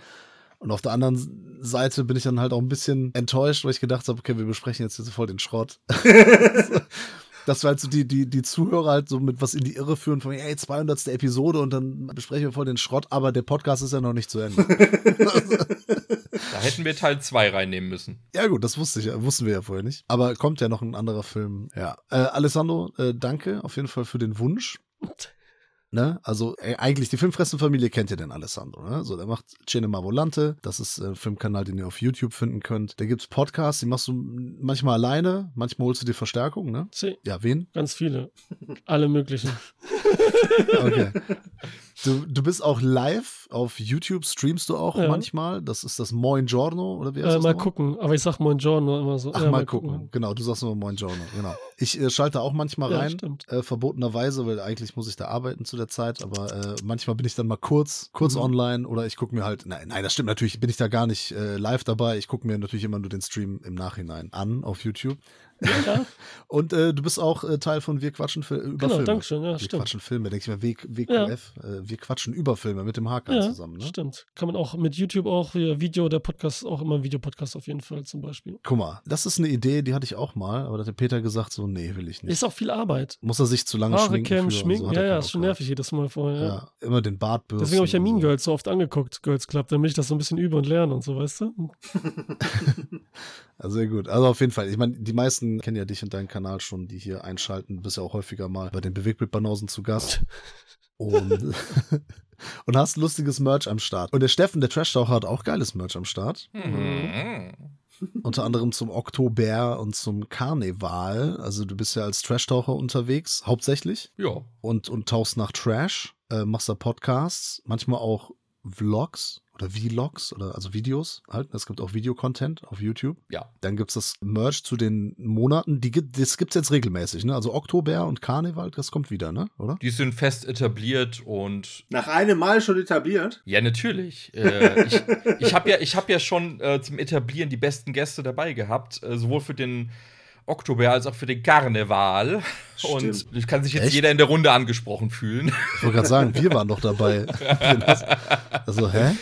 Und auf der anderen Seite bin ich dann halt auch ein bisschen enttäuscht, weil ich gedacht habe, okay, wir besprechen jetzt, jetzt voll den Schrott. [laughs] [laughs] Dass wir halt so die, die, die Zuhörer halt so mit was in die Irre führen von, ey, 200. Episode und dann besprechen wir voll den Schrott, aber der Podcast ist ja noch nicht zu Ende. [laughs] Da hätten wir Teil 2 reinnehmen müssen. Ja, gut, das wusste ich, ja- wussten wir ja vorher nicht. Aber kommt ja noch ein anderer Film. Ja. Äh, Alessandro, äh, danke auf jeden Fall für den Wunsch. Ne? Also äh, eigentlich die Filmfressenfamilie kennt ihr den Alessandro. Ne? So, der macht Cinema Volante. Das ist ein Filmkanal, den ihr auf YouTube finden könnt. Da gibt's Podcasts, die machst du manchmal alleine, manchmal holst du dir Verstärkung. Ne? Ja, wen? ganz viele. Alle möglichen. [laughs] Okay. Du, du bist auch live auf YouTube streamst du auch Ja. manchmal. Das ist das Moin Giorno oder wie heißt Äh, das mal nochmal? gucken. Aber ich sag Moin Giorno immer so. Ach, Ja, mal, gucken. Genau, du sagst immer Moin Giorno, genau. Ich äh, schalte auch manchmal rein, äh, verbotenerweise, weil eigentlich muss ich da arbeiten zu der Zeit, aber äh, manchmal bin ich dann mal kurz, kurz Mhm. online oder ich gucke mir halt, nein, nein, das stimmt natürlich, bin ich da gar nicht äh, live dabei. Ich gucke mir natürlich immer nur den Stream im Nachhinein an auf YouTube. Ja, [laughs] Und äh, du bist auch äh, Teil von Wir quatschen Fil über genau, Filme. Dankeschön. Ja, wir stimmt. quatschen Filme, denke ich mal, WQF. Äh, wir quatschen über Filme mit dem Hakan Ja, zusammen. Ne? stimmt. Kann man auch mit YouTube auch, Video, der Podcast, auch immer ein Videopodcast auf jeden Fall zum Beispiel. Guck mal, das ist eine Idee, die hatte ich auch mal, aber da hat der Peter gesagt, so, nee, will ich nicht. Ist auch viel Arbeit. Muss er sich zu lange Haare schminken kämmen, für und schminken. so, ja, ja, ist schon nervig jedes Mal vorher. Ja. Ja, immer den Bart bürsten. Deswegen habe ich ja Mean so. Girls so oft angeguckt, Girls Club, damit ich das so ein bisschen übe und lerne und so, weißt du? [laughs] [laughs] Also sehr gut. Also auf jeden Fall. Ich meine, die meisten kennen ja dich und deinen Kanal schon, die hier einschalten. Du bist ja auch häufiger mal bei den Bewegtbildbanausen zu Gast. Und, [laughs] und hast lustiges Merch am Start. Und der Steffen, der Trash-Taucher, hat auch geiles Merch am Start. Mhm. Unter anderem zum Oktober und zum Karneval. Also du bist ja als Trash-Taucher unterwegs, hauptsächlich. Ja. Und, und tauchst nach Trash, äh, machst da Podcasts, manchmal auch Vlogs oder Vlogs oder also Videos halt. Es gibt auch Videocontent auf YouTube. Ja. Dann gibt es das Merch zu den Monaten. Die gibt, das gibt es jetzt regelmäßig, ne? Also Oktober und Karneval, das kommt wieder, ne? Oder? Die sind fest etabliert und Nach einem Mal schon etabliert. ja, natürlich. Äh, ich [laughs] ich habe ja, ich hab ja schon äh, zum Etablieren die besten Gäste dabei gehabt, äh, sowohl für den Oktober als auch für den Karneval. Und Stimmt. ich kann sich jetzt Echt? jeder in der Runde angesprochen fühlen. Ich wollte gerade sagen, wir waren doch dabei. [laughs] also, hä?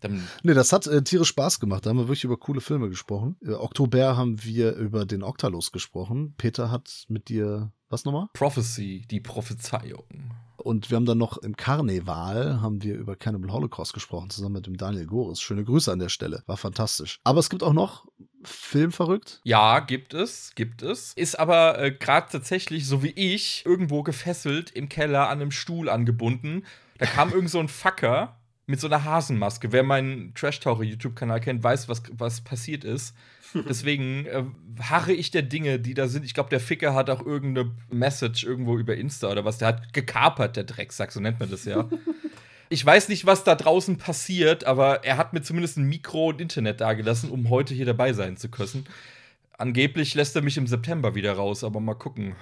Dann, Nee, das hat äh, tierisch Spaß gemacht. Da haben wir wirklich über coole Filme gesprochen. Äh, Oktober haben wir über den Oktalos gesprochen. Peter hat mit dir, was nochmal? Prophecy, die Prophezeiung. Und wir haben dann noch im Karneval haben wir über Cannibal Holocaust gesprochen, zusammen mit dem Daniel Goris. Schöne Grüße an der Stelle. War fantastisch. Aber es gibt auch noch Filmverrückt. Ja, gibt es, gibt es. Ist aber äh, gerade tatsächlich, so wie ich, irgendwo gefesselt im Keller an einem Stuhl angebunden. Da kam irgend so ein Facker mit so einer Hasenmaske. Wer meinen Trash-Taucher-YouTube-Kanal kennt, weiß, was, was passiert ist. [laughs] Deswegen äh, harre ich der Dinge, die da sind. Ich glaube, der Ficker hat auch irgendeine Message irgendwo über Insta oder was. Der hat gekapert, der Drecksack, so nennt man das ja. [laughs] Ich weiß nicht, was da draußen passiert, aber er hat mir zumindest ein Mikro und Internet dagelassen, um heute hier dabei sein zu können. Angeblich lässt er mich im September wieder raus, aber mal gucken.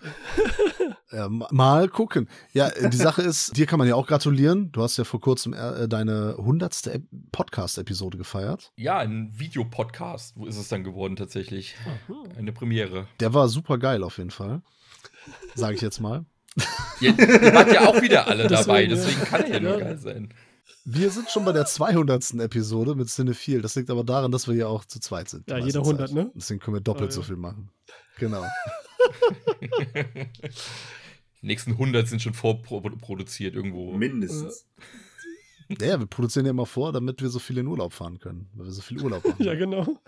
[laughs] Ja, ma- mal gucken. Ja, die Sache ist, dir kann man ja auch gratulieren. Du hast ja vor kurzem äh, deine hundertste Ep- Podcast-Episode gefeiert. Ja, ein Videopodcast, wo ist es dann geworden tatsächlich? Eine Premiere. Der war super geil auf jeden Fall. Sage ich jetzt mal. [laughs] Ihr, ihr wart ja auch wieder alle dabei, Deswegen, kann er ja nur geil sein. Wir sind schon bei der 200. Episode mit Cinephil. Das liegt aber daran, dass wir ja auch zu zweit sind. Ja, jeder 100, Zeit. ne? Deswegen können wir doppelt so ja. viel machen. Genau. Die [laughs] nächsten 100 sind schon vorproduziert irgendwo. Mindestens. Ja, wir produzieren ja immer vor, damit wir so viel in Urlaub fahren können. Weil wir so viel Urlaub machen. [laughs] Ja, genau. [laughs]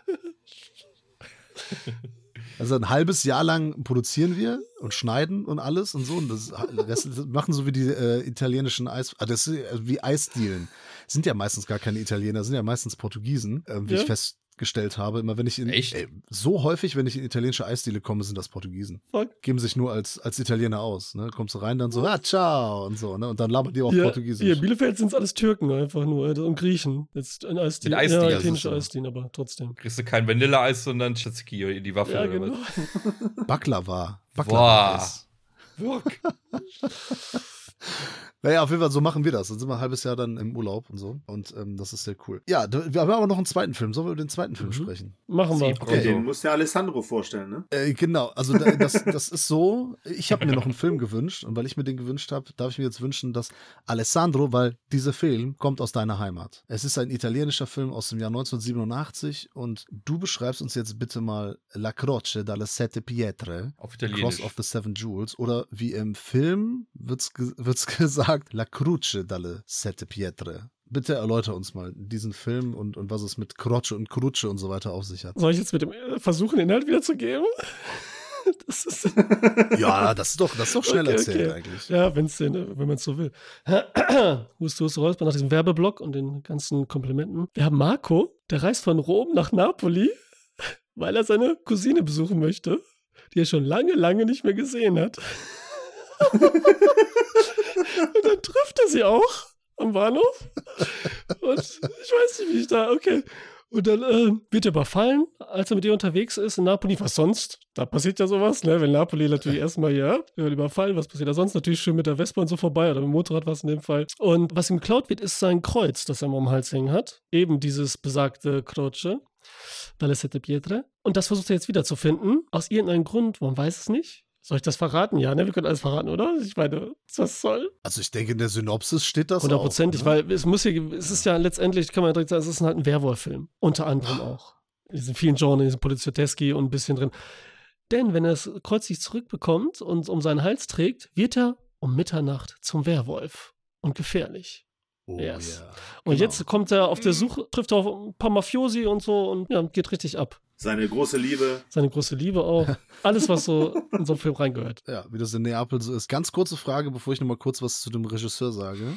Also ein halbes Jahr lang produzieren wir und schneiden und alles und so. Und das, das machen so wie die äh, italienischen Eis, ah, das ist äh, wie Eisdielen. Sind ja meistens gar keine Italiener, sind ja meistens Portugiesen, äh, wie Ja. ich festgestellt habe. Immer wenn ich in Echt? Ey, so häufig, wenn ich in italienische Eisdiele komme, sind das Portugiesen. Fuck. Geben sich nur als, als Italiener aus. Ne? Kommst du rein, dann so, ah, ciao und so, ne? Und dann labern die auch Hier, Portugiesisch. hier in Bielefeld sind es alles Türken einfach nur äh, und Griechen. Jetzt ein Eisdiele. Mit Eisdiele, Ja, italienische so. Eisdiele, aber trotzdem. Kriegst du kein Vanilleeis, sondern Tzatziki in die Waffel Ja, oder genau. was? Baklava. Boah. Baklava-Eis. Naja, auf jeden Fall, so machen wir das. Dann sind wir ein halbes Jahr dann im Urlaub und so. Und ähm, das ist sehr cool. Ja, wir haben aber noch einen zweiten Film. Sollen wir über den zweiten Film Mhm. sprechen? Machen wir. Okay, den muss der Alessandro vorstellen, ne? Äh, genau, also da, das, das ist so, ich habe mir noch einen Film gewünscht und weil ich mir den gewünscht habe, darf ich mir jetzt wünschen, dass Alessandro, weil dieser Film kommt aus deiner Heimat. Es ist ein italienischer Film aus dem Jahr 1987 und du beschreibst uns jetzt bitte mal La Croce dalle Sette Pietre, Auf Cross Italienisch. of the Seven Jewels oder wie im Film wird's, ge- wird's [laughs] gesagt, La Croce dalle Sette Pietre. Bitte erläuter uns mal diesen Film und, und was es mit Croce und Cruce und so weiter auf sich hat. Soll ich jetzt mit dem äh, versuchen, den Inhalt wiederzugeben? [laughs] Das ist. Ja, das ist doch, das ist doch schnell Okay, erzählt okay. eigentlich. Ja, wenn's denn, äh, wenn man es so will. Hust, hust, räusper nach diesem Werbeblock und den ganzen Komplimenten. Wir haben Marco, der reist von Rom nach Napoli, [laughs] weil er seine Cousine besuchen möchte, die er schon lange, lange nicht mehr gesehen hat. [laughs] und dann trifft er sie auch am Bahnhof. Und ich weiß nicht, wie ich da, okay. Und dann äh, wird er überfallen, als er mit ihr unterwegs ist in Napoli. Was sonst? Da passiert ja sowas, ne? Wenn Napoli natürlich erstmal, ja, er überfallen, was passiert da sonst? Natürlich schön mit der Vespa und so vorbei oder mit dem Motorrad was in dem Fall. Und was ihm geklaut wird, ist sein Kreuz, das er am Hals hängen hat. Eben dieses besagte Croce. Dalle Sette Pietre. Und das versucht er jetzt wiederzufinden. Aus irgendeinem Grund, man weiß es nicht. Soll ich das verraten? Ja, ne? Wir können alles verraten, oder? Ich meine, was soll? Also ich denke, in der Synopsis steht das Hundertprozentig, ne? weil es muss hier, es ist ja letztendlich, kann man direkt sagen, es ist halt ein Werwolf-Film. Unter anderem auch. In diesen vielen Genres, in diesem Polizioteski und ein bisschen drin. Denn wenn er das Kreuz nicht zurückbekommt und um seinen Hals trägt, wird er um Mitternacht zum Werwolf. Und gefährlich. Oh, Yes. ja. Und Genau. jetzt kommt er auf der Suche, trifft er auf ein paar Mafiosi und so und ja, geht richtig ab. Seine große Liebe. Seine große Liebe auch. [laughs] Alles, was so in so einen Film reingehört. Ja, wie das in Neapel so ist. Ganz kurze Frage, bevor ich nochmal kurz was zu dem Regisseur sage.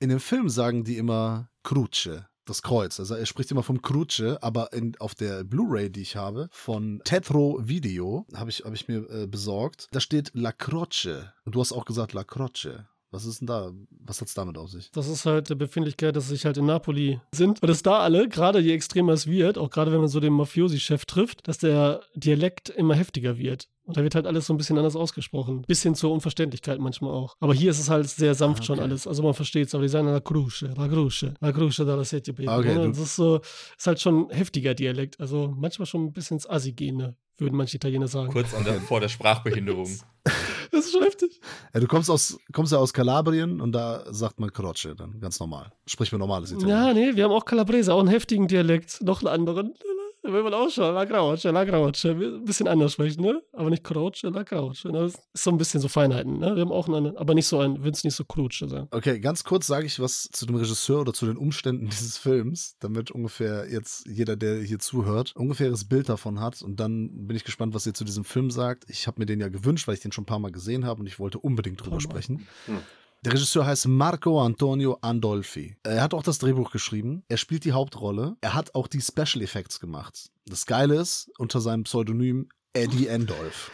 In dem Film sagen die immer Cruce, das Kreuz. Also er spricht immer vom Cruce, aber in, auf der Blu-ray, die ich habe, von Tetro Video, habe ich, hab ich mir äh, besorgt, da steht La Croce. Und du hast auch gesagt La Croce. Was ist denn da? Was hat's damit auf sich? Das ist halt die Befindlichkeit, dass sich halt in Napoli sind. Und dass da alle, gerade je extremer es wird, auch gerade wenn man so den Mafiosi-Chef trifft, dass der Dialekt immer heftiger wird. Und da wird halt alles so ein bisschen anders ausgesprochen. Bis hin zur Unverständlichkeit manchmal auch. Aber hier ist es halt sehr sanft Ah, schon okay. alles. Also man versteht es, aber die sagen La Cruce, La Cruce, La Cruce dalla Sette Pietre. Okay, Ne? du- das ist so, ist halt schon heftiger Dialekt. Also manchmal schon ein bisschen ins Assi ne? würden manche Italiener sagen. Kurz an der, vor der Sprachbehinderung. [laughs] Das ist schon heftig. Ja, du kommst, aus, kommst ja aus Kalabrien und da sagt man Croce dann, ganz normal. Sprich mir normales Italienisch. Ja, nee, wir haben auch Calabrese, auch einen heftigen Dialekt, noch einen anderen. Da will man auch schon, la Croce, la Croce. Ein bisschen anders sprechen, ne? Aber nicht Croce, la Croce. Ne? Das ist so ein bisschen so Feinheiten, ne? Wir haben auch einen anderen, aber nicht so einen, will es nicht so Cruce sein. Okay, ganz kurz sage ich was zu dem Regisseur oder zu den Umständen [laughs] dieses Films, damit ungefähr jetzt jeder, der hier zuhört, ungefähres Bild davon hat. Und dann bin ich gespannt, was ihr zu diesem Film sagt. Ich habe mir den ja gewünscht, weil ich den schon ein paar Mal gesehen habe und ich wollte unbedingt drüber sprechen. Hm. Der Regisseur heißt Marco Antonio Andolfi. Er hat auch das Drehbuch geschrieben. Er spielt die Hauptrolle. Er hat auch die Special Effects gemacht. Das Geile ist, unter seinem Pseudonym Eddie Endolf.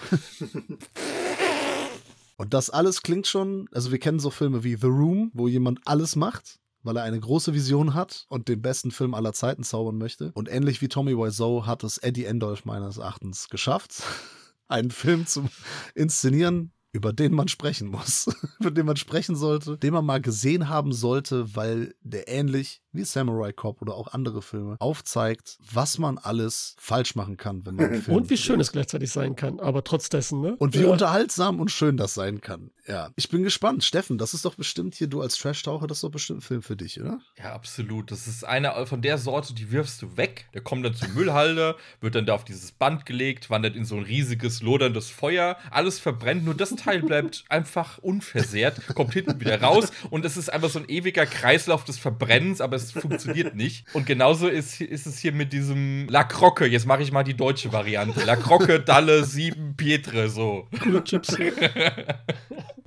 [laughs] Und das alles klingt schon, also wir kennen so Filme wie The Room, wo jemand alles macht, weil er eine große Vision hat und den besten Film aller Zeiten zaubern möchte. Und ähnlich wie Tommy Wiseau hat es Eddie Endolf meines Erachtens geschafft, [laughs] einen Film zu inszenieren, über den man sprechen muss, [laughs] über den man sprechen sollte, den man mal gesehen haben sollte, weil der ähnlich wie Samurai Cop oder auch andere Filme aufzeigt, was man alles falsch machen kann, wenn man [laughs] einen Film Und wie schön es gleichzeitig sein kann, aber trotz dessen, ne? Und wie ja. unterhaltsam und schön das sein kann. Ja, ich bin gespannt. Steffen, das ist doch bestimmt hier, du als Trash-Taucher, das ist doch bestimmt ein Film für dich, oder? Ja, absolut. Das ist einer von der Sorte, die wirfst du weg. Der kommt dann zur Müllhalde, wird dann da auf dieses Band gelegt, wandert in so ein riesiges, loderndes Feuer. Alles verbrennt, nur das Teil bleibt [laughs] einfach unversehrt, kommt hinten wieder raus und es ist einfach so ein ewiger Kreislauf des Verbrennens, aber es funktioniert nicht. Und genauso ist, ist es hier mit diesem La Croque. Jetzt mache ich mal die deutsche Variante. La Croque, Dalle, Sieben, Pietre, so. Coole Chips. [laughs]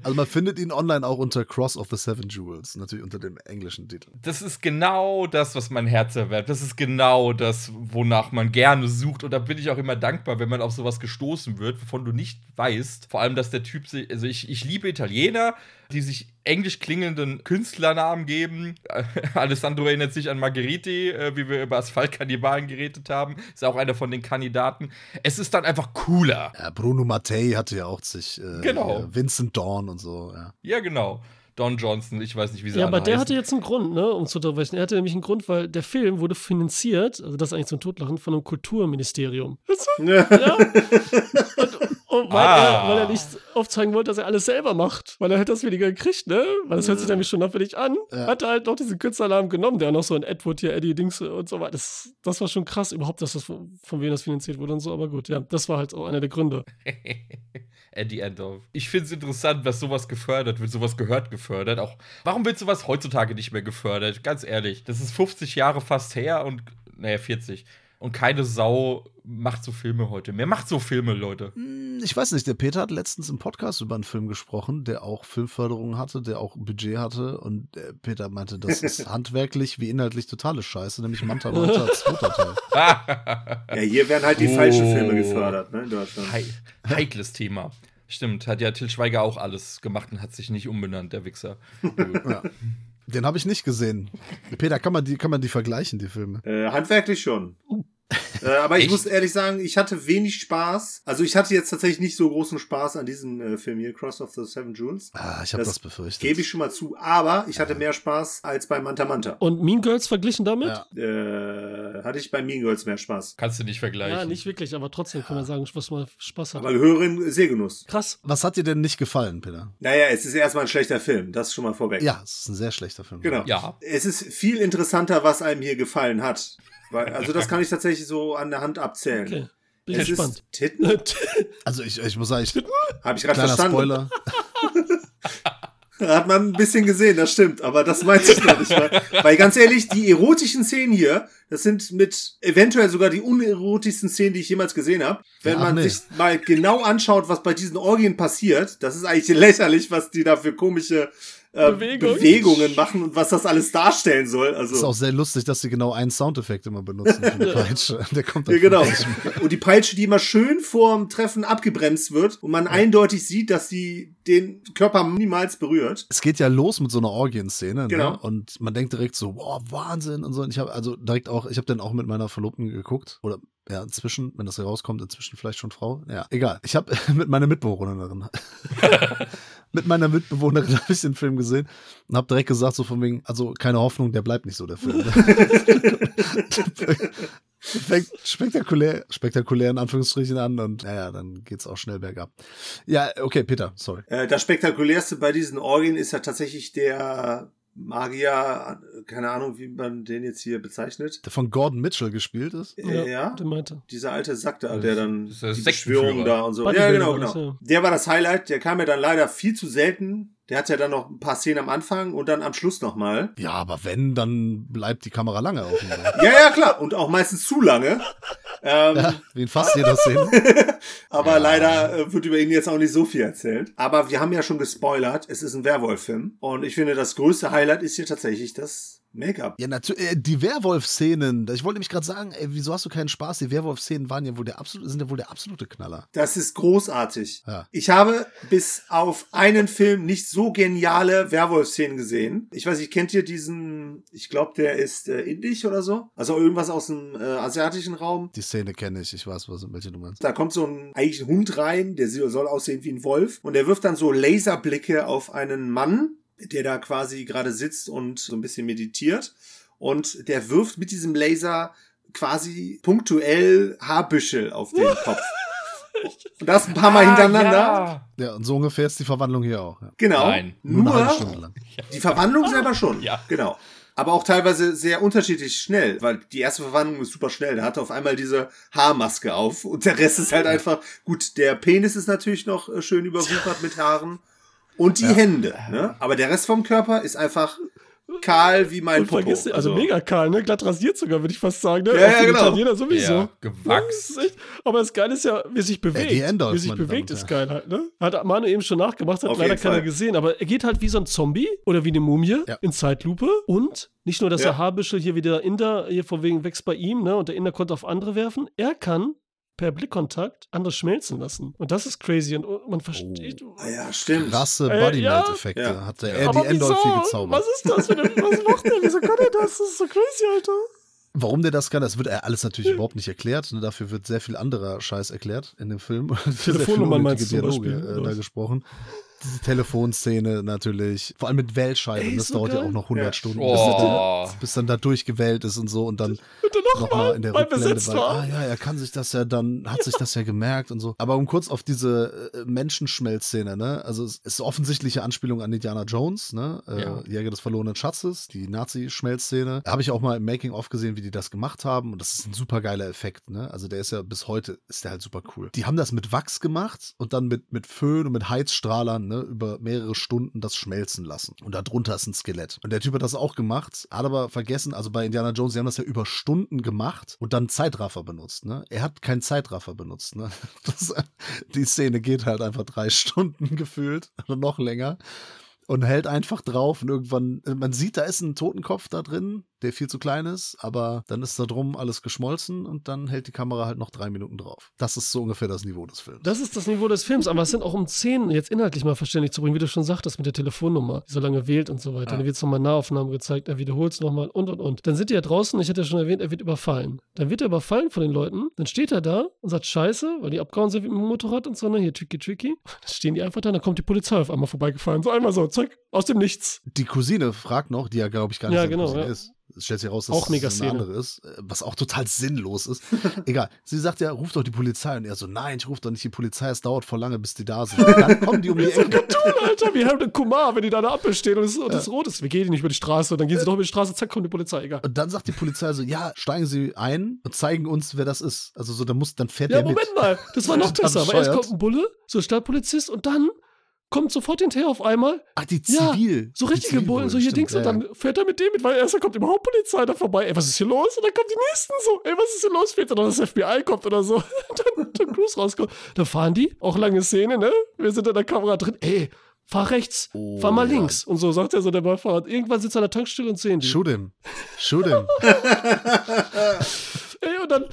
Also man findet ihn online auch unter Cross of the Seven Jewels, natürlich unter dem englischen Titel. Das ist genau das, was mein Herz erwärmt. Das ist genau das, wonach man gerne sucht. Und da bin ich auch immer dankbar, wenn man auf sowas gestoßen wird, wovon du nicht weißt. Vor allem, dass der Typ sich, also ich, ich liebe Italiener, die sich englisch klingenden Künstlernamen geben. [laughs] Alessandro erinnert sich an Margheriti, äh, wie wir über Asphaltkannibalen geredet haben. Ist auch einer von den Kandidaten. Es ist dann einfach cooler. Ja, Bruno Mattei hatte ja auch sich äh, Genau. hier Vincent Dawn und so, ja. Ja, genau. Don Johnson, ich weiß nicht, wie sie Ja, aber der heißen. hatte jetzt einen Grund, ne, um zu unterbrechen. Er hatte nämlich einen Grund, weil der Film wurde finanziert, also das ist eigentlich zum Totlachen, von einem Kulturministerium. Ja. Ja. [laughs] Und, und weil, Ah. er, weil er nicht aufzeigen wollte, dass er alles selber macht, weil er hätte das weniger gekriegt, ne? Weil das hört sich nämlich schon abwürdig an. Ja. Hat er halt noch diesen Künstlernamen genommen, der noch so ein Edward hier, Eddie Dings und so weiter. Das, das war schon krass, überhaupt, dass das von, von wem das finanziert wurde und so, aber gut, ja, das war halt auch einer der Gründe. [laughs] Eddie Endorf. Ich finde es interessant, dass sowas gefördert wird, sowas gehört gefördert. Auch warum wird sowas heutzutage nicht mehr gefördert? Ganz ehrlich, das ist 50 Jahre fast her und naja 40 und keine Sau macht so Filme heute mehr. Macht so Filme, Leute. Hm, Ich weiß nicht, der Peter hat letztens im Podcast über einen Film gesprochen, der auch Filmförderung hatte, der auch Budget hatte und der Peter meinte, das ist [laughs] handwerklich wie inhaltlich totale Scheiße, nämlich Manta Manta zweiter Teil. [laughs] ja, hier werden halt die Oh. falschen Filme gefördert, ne, in Deutschland. Hei heikles Thema. Stimmt, hat ja Till Schweiger auch alles gemacht und hat sich nicht umbenannt, der Wichser. Ja. [laughs] Den habe ich nicht gesehen. Peter, kann man die, kann man die vergleichen, die Filme? Äh, handwerklich schon. Äh, aber ich Echt? muss ehrlich sagen, ich hatte wenig Spaß. Also ich hatte jetzt tatsächlich nicht so großen Spaß an diesem äh, Film hier, Cross of the Seven Jewels. Ah, ich habe Das das, befürchtet. Gebe ich schon mal zu. Aber ich hatte mehr Spaß als bei Manta Manta. Und Mean Girls verglichen damit? Ja. Äh, hatte ich bei Mean Girls mehr Spaß. Kannst du nicht vergleichen. Ja, nicht wirklich, aber trotzdem kann man sagen, was man Spaß hat. Aber höheren Sehgenuss. Krass. Was hat dir denn nicht gefallen, Peter? Naja, es ist erstmal ein schlechter Film. Das schon mal vorweg. Ja, es ist ein sehr schlechter Film. Genau. Ja. Es ist viel interessanter, was einem hier gefallen hat. Weil, also das kann ich tatsächlich so an der Hand abzählen. Okay. Bin Es gespannt. ist Titten? Also ich, ich muss sagen, ich, Habe ich gerade verstanden. Spoiler. [laughs] Hat man ein bisschen gesehen, das stimmt, aber das meinte ich noch nicht. Weil, weil ganz ehrlich, die erotischen Szenen hier, das sind mit eventuell sogar die unerotischsten Szenen, die ich jemals gesehen habe. Wenn Ja, man nee. sich mal genau anschaut, was bei diesen Orgien passiert, das ist eigentlich lächerlich, was die da für komische äh, Bewegung. Bewegungen machen und was das alles darstellen soll. Es ist Also auch sehr lustig, dass sie genau einen Soundeffekt immer benutzen für die Peitsche. [laughs] Der kommt dann ja, genau. Und die Peitsche, die immer schön vorm Treffen abgebremst wird und man eindeutig sieht, dass sie den Körper niemals berührt. Es geht ja los mit so einer Orgienszene, Genau. ne? Und man denkt direkt so, boah, Wahnsinn und so. Und ich habe also direkt auch, ich habe dann auch mit meiner Verlobten geguckt oder ja, inzwischen, wenn das hier rauskommt, inzwischen vielleicht schon Frau. Ja, egal. Ich habe [laughs] mit meiner Mitbewohnerin [laughs] mit meiner Mitbewohnerin [laughs] habe ich den Film gesehen und habe direkt gesagt so von wegen, also keine Hoffnung, der bleibt nicht so der Film. [laughs] Fängt spektakulär, spektakulär in Anführungsstrichen an und naja, dann geht's auch schnell bergab. Ja, okay, Peter, sorry. Äh, das spektakulärste bei diesen Orgien ist ja tatsächlich der Magier, keine Ahnung, wie man den jetzt hier bezeichnet. Der von Gordon Mitchell gespielt ist. Äh, ja. Den meinte. Dieser alte Sack da, der dann Das ist der die. Beschwörung da und so. Ja, Bodybuilder genau, war das, genau. ja. Der war das Highlight. Der kam ja dann leider viel zu selten. Der hat ja dann noch ein paar Szenen am Anfang und dann am Schluss nochmal. Ja, aber wenn, dann bleibt die Kamera lange auf ihm. [laughs] Ja, ja, klar. Und auch meistens zu lange. Ähm, Ja, wie in fast jeder Szene. [laughs] Aber Ja. leider äh, wird über ihn jetzt auch nicht so viel erzählt. Aber wir haben ja schon gespoilert, es ist ein Werwolf-Film. Und ich finde, das größte Highlight ist hier tatsächlich das Make-up. Ja, natürlich. Äh, die Werwolf-Szenen. Ich wollte nämlich gerade sagen, ey, wieso hast du keinen Spaß? Die Werwolf-Szenen waren ja wohl der absolute, sind ja wohl der absolute Knaller. Das ist großartig. Ja. Ich habe bis auf einen Film nicht so geniale Werwolf-Szenen gesehen. Ich weiß nicht, kennt ihr diesen, ich glaube, der ist äh, indisch oder so? Also irgendwas aus dem äh, asiatischen Raum. Die Szene kenne ich. Ich weiß, was, welche du meinst. Da kommt so ein eigentlich ein Hund rein, der soll aussehen wie ein Wolf und der wirft dann so Laserblicke auf einen Mann, der da quasi gerade sitzt und so ein bisschen meditiert und der wirft mit diesem Laser quasi punktuell Haarbüschel auf den [laughs] Kopf. Und das ein paar Mal hintereinander. Ah, Ja, und so ungefähr ist die Verwandlung hier auch. Ja. Genau. Nein. Nur, eine halbe Nur Stunde lang. die Verwandlung selber schon. Ja. Genau. Aber auch teilweise sehr unterschiedlich schnell, weil die erste Verwandlung ist super schnell. Der hatte auf einmal diese Haarmaske auf und der Rest ist halt einfach, gut, der Penis ist natürlich noch äh, schön überwuchert mit Haaren und die Hände, ne? Aber der Rest vom Körper ist einfach kahl wie mein Popo. vergiss, also mega kahl, ne? Glatt rasiert sogar, würde ich fast sagen. Ne? Ja, ja, genau. Italiener sowieso. Ja, Das gewachs. ist echt, aber das Geile ist ja, wie er sich bewegt. die Endorf, wie er sich bewegt, ist geil halt, ne? Hat Manu eben schon nachgemacht, hat Auf leider keiner gesehen, aber er geht halt wie so ein Zombie oder wie eine Mumie Ja. in Zeitlupe und nicht nur, dass Ja. der Haarbüschel hier wieder Inder, hier vor wegen wächst bei ihm, ne? Und der Inder konnte auf andere werfen. Er kann per Blickkontakt andere schmelzen lassen. Und das ist crazy und oh, man versteht. Ah ja, stimmt. Krasse Äh, Body-Melt-Effekte ja. hat der. Eddie Endolf hier gezaubert. Was ist das? Für eine, was macht der? Wieso kann er das? Das ist so crazy, Alter. Warum der das kann, das wird er alles natürlich überhaupt nicht erklärt. Ne? Dafür wird sehr viel anderer Scheiß erklärt in dem Film. [laughs] Telefonnummern meinst du Dialoge, Beispiel, äh, da gesprochen. Diese Telefonszene natürlich. Vor allem mit Wählscheiben. Ey, Das so dauert ja geil. auch noch 100 Ja. Stunden. Oh. Bis, bis dann da durchgewählt ist und so. Und dann Und dann nochmal in der Rückblende, weil, war. ah ja, er kann sich das ja dann, hat sich das ja gemerkt und so. Aber um kurz auf diese äh, Menschenschmelzszene, ne, also es ist offensichtliche Anspielung an Indiana Jones, ne, äh, Ja. Jäger des verlorenen Schatzes, die Nazi-Schmelzszene. Da habe ich auch mal im Making-of gesehen, wie die das gemacht haben und das ist ein super geiler Effekt, ne, also der ist ja bis heute, ist der halt super cool. Die haben das mit Wachs gemacht und dann mit, mit Föhn und mit Heizstrahlern, ne, über mehrere Stunden das schmelzen lassen. Und darunter ist ein Skelett. Und der Typ hat das auch gemacht, hat aber vergessen, also bei Indiana Jones, die haben das ja über Stunden gemacht und dann Zeitraffer benutzt, ne? Er hat keinen Zeitraffer benutzt, ne? [laughs] Das, die Szene geht halt einfach drei [laughs] Stunden gefühlt oder noch länger und hält einfach drauf und irgendwann, man sieht, da ist ein Totenkopf da drin, der viel zu klein ist, aber dann ist da drum alles geschmolzen und dann hält die Kamera halt noch drei Minuten drauf. Das ist so ungefähr das Niveau des Films. Das ist das Niveau des Films, aber es sind auch um Szenen jetzt inhaltlich mal verständlich zu bringen, wie du schon sagtest, mit der Telefonnummer, die so lange wählt und so weiter. Ja. Dann wird es nochmal Nahaufnahmen gezeigt, er wiederholt es nochmal und und und. Dann sind die ja draußen, ich hatte ja schon erwähnt, er wird überfallen. Dann wird er überfallen von den Leuten, dann steht er da und sagt Scheiße, weil die abgehauen sind mit dem Motorrad und so, ne, hier tricky tricky. [laughs] Dann stehen die einfach da, dann kommt die Polizei auf einmal vorbeigefahren. So einmal so, zack, aus dem Nichts. Die Cousine fragt noch, die ja, glaube ich, gar nicht Ja, genau, Cousine ja. ist. Es stellt sich raus, dass Auch mega es eine andere ist, äh, was auch total sinnlos ist. [laughs] Egal. Sie sagt ja, ruf doch die Polizei. Und er so, nein, ich rufe doch nicht die Polizei, es dauert voll lange, bis die da sind. Dann kommen die um die [laughs] Ecke. Cartoon, Alter, wie Harold Kumar, wenn die da der Ampel stehen und es, und es rot ist. Wir gehen nicht über die Straße und dann gehen sie doch über die Straße, zack, kommt die Polizei, egal. Und dann sagt die Polizei so, ja, steigen Sie ein und zeigen uns, wer das ist. Also so, dann muss, dann fährt Ja, der mit. Moment mal, das war noch [laughs] besser, weil erst kommt ein Bulle, so ein Stadtpolizist und dann kommt sofort hinterher auf einmal Ach, die Ja, Zivil. so die richtige Bullen, so hier stimmt, Dings und ja, dann fährt er mit dem mit, weil erst kommt überhaupt Polizei da vorbei. Ey, was ist hier los? Und dann kommen die nächsten so, ey, was ist hier los? Fehlt da noch das FBI kommt oder so. [laughs] Und dann Tom Cruise rauskommt. Dann fahren die, auch lange Szene, ne? Wir sind in der Kamera drin, ey, fahr rechts, Oh, fahr mal ja. links. Und so sagt er so der Beifahrer. Und Irgendwann sitzt er an der Tankstelle und sehen die. Shoot him. Shoot him. [laughs] Ey, und dann,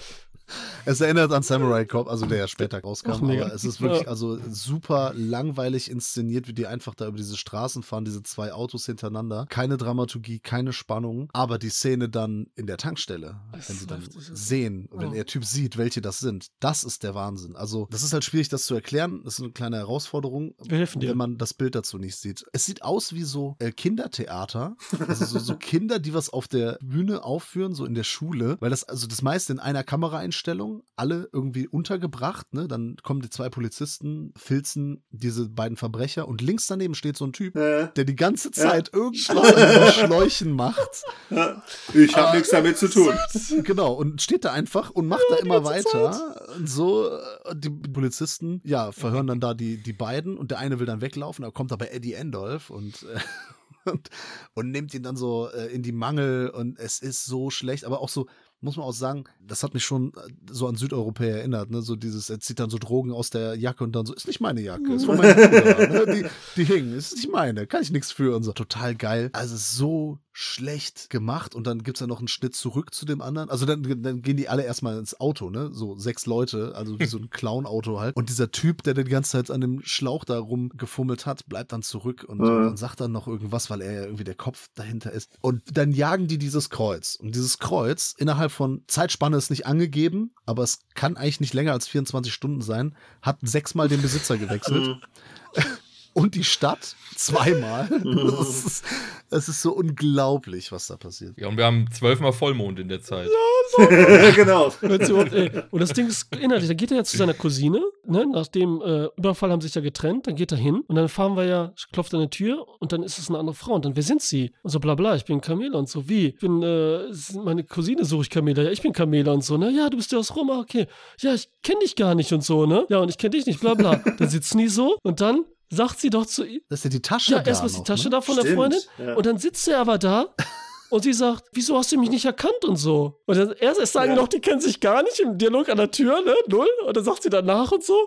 Es erinnert an Samurai Cop, also der ja später rauskam, Ach, aber es ist wirklich also super langweilig inszeniert, wie die einfach da über diese Straßen fahren, diese zwei Autos hintereinander. Keine Dramaturgie, keine Spannung, aber die Szene dann in der Tankstelle, Das wenn sie dann sehen, wenn der Typ sieht, welche das sind, das ist der Wahnsinn. Also, das ist halt schwierig, das zu erklären. Das ist eine kleine Herausforderung, Wir helfen dir. wenn man das Bild dazu nicht sieht. Es sieht aus wie so äh, Kindertheater, also so, so [laughs] Kinder, die was auf der Bühne aufführen, so in der Schule, weil das also das meiste in einer Kameraeinstellung, alle irgendwie untergebracht, ne? Dann kommen die zwei Polizisten, filzen diese beiden Verbrecher und links daneben steht so ein Typ, Äh, der die ganze Zeit irgendwas [laughs] an Schläuchen macht. ich habe Ah, nichts damit zu tun. Genau, und steht da einfach und macht da immer weiter. Und so, äh, die Polizisten, ja, verhören dann da die, die beiden und der eine will dann weglaufen, da kommt aber Eddie Endolf und, äh, [laughs] und, und nimmt ihn dann so äh, in die Mangel und es ist so schlecht, aber auch so, muss man auch sagen, das hat mich schon äh, so an Südeuropäer erinnert, ne? So dieses, er zieht dann so Drogen aus der Jacke und dann so, ist nicht meine Jacke, ist von meinem Bruder, ne? [laughs] die, die hingen, ist nicht meine, kann ich nichts für und so. Total geil. Also so schlecht gemacht und dann gibt es ja noch einen Schnitt zurück zu dem anderen. Also dann, dann gehen die alle erstmal ins Auto, ne? So sechs Leute, also wie so ein [laughs] Clown-Auto halt. Und dieser Typ, der die ganze Zeit an dem Schlauch da rumgefummelt hat, bleibt dann zurück und, Mhm. und sagt dann noch irgendwas, weil er ja irgendwie der Kopf dahinter ist. Und dann jagen die dieses Kreuz. Und dieses Kreuz innerhalb von Zeitspanne ist nicht angegeben, aber es kann eigentlich nicht länger als 24 Stunden sein, hat sechsmal den Besitzer gewechselt. [laughs] Und die Stadt zweimal. [laughs] Es ist, es ist so unglaublich, was da passiert. Ja, und wir haben zwölfmal Vollmond in der Zeit. genau. Wenn's überhaupt, ey. Und das Ding ist inhaltlich, da geht er ja zu seiner Cousine, ne? nach dem äh, Überfall haben sie sich ja getrennt, dann geht er hin und dann fahren wir ja, klopft an die Tür und dann ist es eine andere Frau und dann, wer sind sie? Und so bla bla, ich bin Camilla und so, wie? Ich bin, äh, meine Cousine suche ich Camilla, ja, ich bin Camilla und so, ne? Ja, du bist ja aus Roma, okay. Ja, ich kenne dich gar nicht und so, ne? Ja, und ich kenne dich nicht, bla bla. Dann sitzen die so und dann sagt sie doch zu ihm, Das ist ja die Tasche ja, da erstmal ist die Tasche ne? da von der Stimmt, Freundin. ja. Und dann sitzt er aber da und sie sagt, wieso hast du mich nicht erkannt und so. Und dann erst, erst sagen Ja. noch, die kennen sich gar nicht im Dialog an der Tür, ne? Null. Und dann sagt sie danach und so,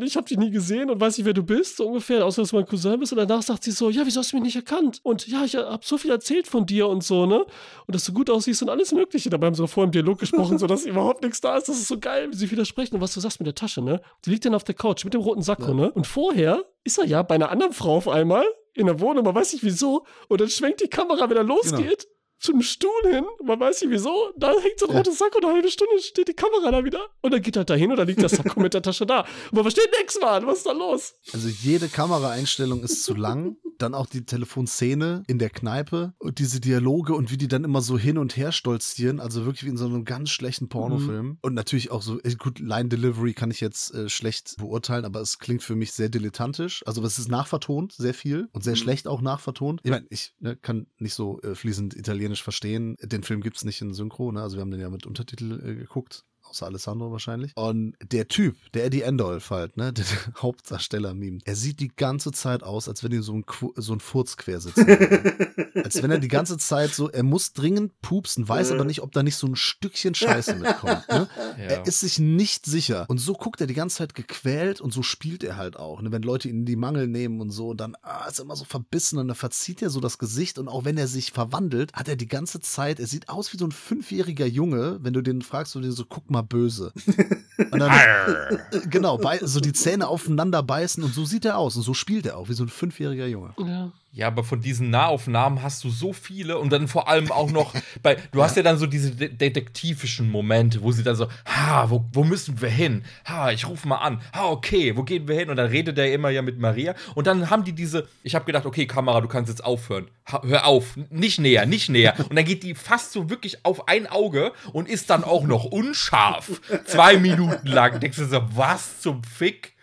ich habe dich nie gesehen und weiß nicht, wer du bist, so ungefähr, außer dass du mein Cousin bist. Und danach sagt sie so, ja, wieso hast du mich nicht erkannt? Und ja, ich habe so viel erzählt von dir und so, ne? Und dass du gut aussiehst und alles Mögliche. Dabei haben sie vorher im Dialog gesprochen, [laughs] so dass überhaupt nichts da ist. Das ist so geil, wie sie widersprechen. Und was du sagst mit der Tasche, ne? Die liegt dann auf der Couch mit dem roten Sakko, ne? Und vorher ist er ja bei einer anderen Frau auf einmal in der Wohnung, man weiß nicht wieso. Und dann schwenkt die Kamera, wenn er losgeht, zum Stuhl hin, man weiß nicht wieso, da hängt so ein Ja. rotes Sakko, eine halbe Stunde steht die Kamera da wieder. Und dann geht er da hin und dann liegt das Sakko mit der Tasche da. Und man versteht nichts, Mann, was ist da los? Also jede Kameraeinstellung ist zu lang. Dann auch die Telefonszene in der Kneipe und diese Dialoge und wie die dann immer so hin und her stolzieren. Also wirklich wie in so einem ganz schlechten Pornofilm. Und natürlich auch so, äh, gut, Line Delivery kann ich jetzt äh, schlecht beurteilen, aber es klingt für mich sehr dilettantisch. Also es ist nachvertont, sehr viel und sehr schlecht auch nachvertont. Ich meine, ich ne, kann nicht so äh, fließend Italienisch verstehen. Den Film gibt es nicht in Synchro, ne? Also wir haben den ja mit Untertitel äh, geguckt außer Alessandro wahrscheinlich. Und der Typ, der Eddie Endolf halt, ne, [laughs] der Hauptdarsteller-Meme, er sieht die ganze Zeit aus, als wenn ihm so ein, Qu- so ein Furz quer sitzt. [laughs] als wenn er die ganze Zeit so, er muss dringend pupsen, weiß aber nicht, ob da nicht so ein Stückchen Scheiße mitkommt. Ne? [laughs] Ja. Er ist sich nicht sicher. Und so guckt er die ganze Zeit gequält und so spielt er halt auch. Ne? Wenn Leute ihn in die Mangel nehmen und so, dann ah, ist er immer so verbissen und dann verzieht er so das Gesicht. Und auch wenn er sich verwandelt, hat er die ganze Zeit, er sieht aus wie so ein fünfjähriger Junge, wenn du den fragst, du den so, guck mal böse. [laughs] Und dann, [laughs] genau, bei, so die Zähne aufeinander beißen und so sieht er aus. Und so spielt er auch, wie so ein fünfjähriger Junge. Ja. Ja, aber von diesen Nahaufnahmen hast du so viele und dann vor allem auch noch [laughs] bei, du hast ja dann so diese de detektivischen Momente, wo sie dann so, ha, wo, wo müssen wir hin? Ha, ich rufe mal an. Ha, okay, wo gehen wir hin? Und dann redet er immer ja mit Maria und dann haben die diese, ich habe gedacht, okay, Kamera, du kannst jetzt aufhören. Ha, hör auf, nicht näher, nicht näher. Und dann geht die fast so wirklich auf ein Auge und ist dann auch noch unscharf. Zwei Minuten lang. Denkst du so, was zum Fick?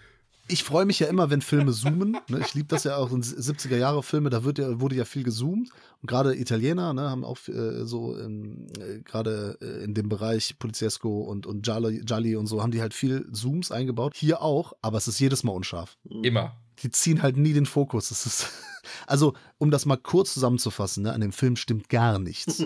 Ich freue mich ja immer, wenn Filme zoomen. Ne? Ich liebe das ja auch in 70er-Jahre-Filme, da wird ja, wurde ja viel gezoomt. Und gerade Italiener ne, haben auch äh, so äh, gerade äh, in dem Bereich Poliziesco und, und Gialli, Gialli und so haben die halt viel Zooms eingebaut. Hier auch, aber es ist jedes Mal unscharf. Immer. Die ziehen halt nie den Fokus. Es ist, also, um das mal kurz zusammenzufassen, ne, an dem Film stimmt gar nichts.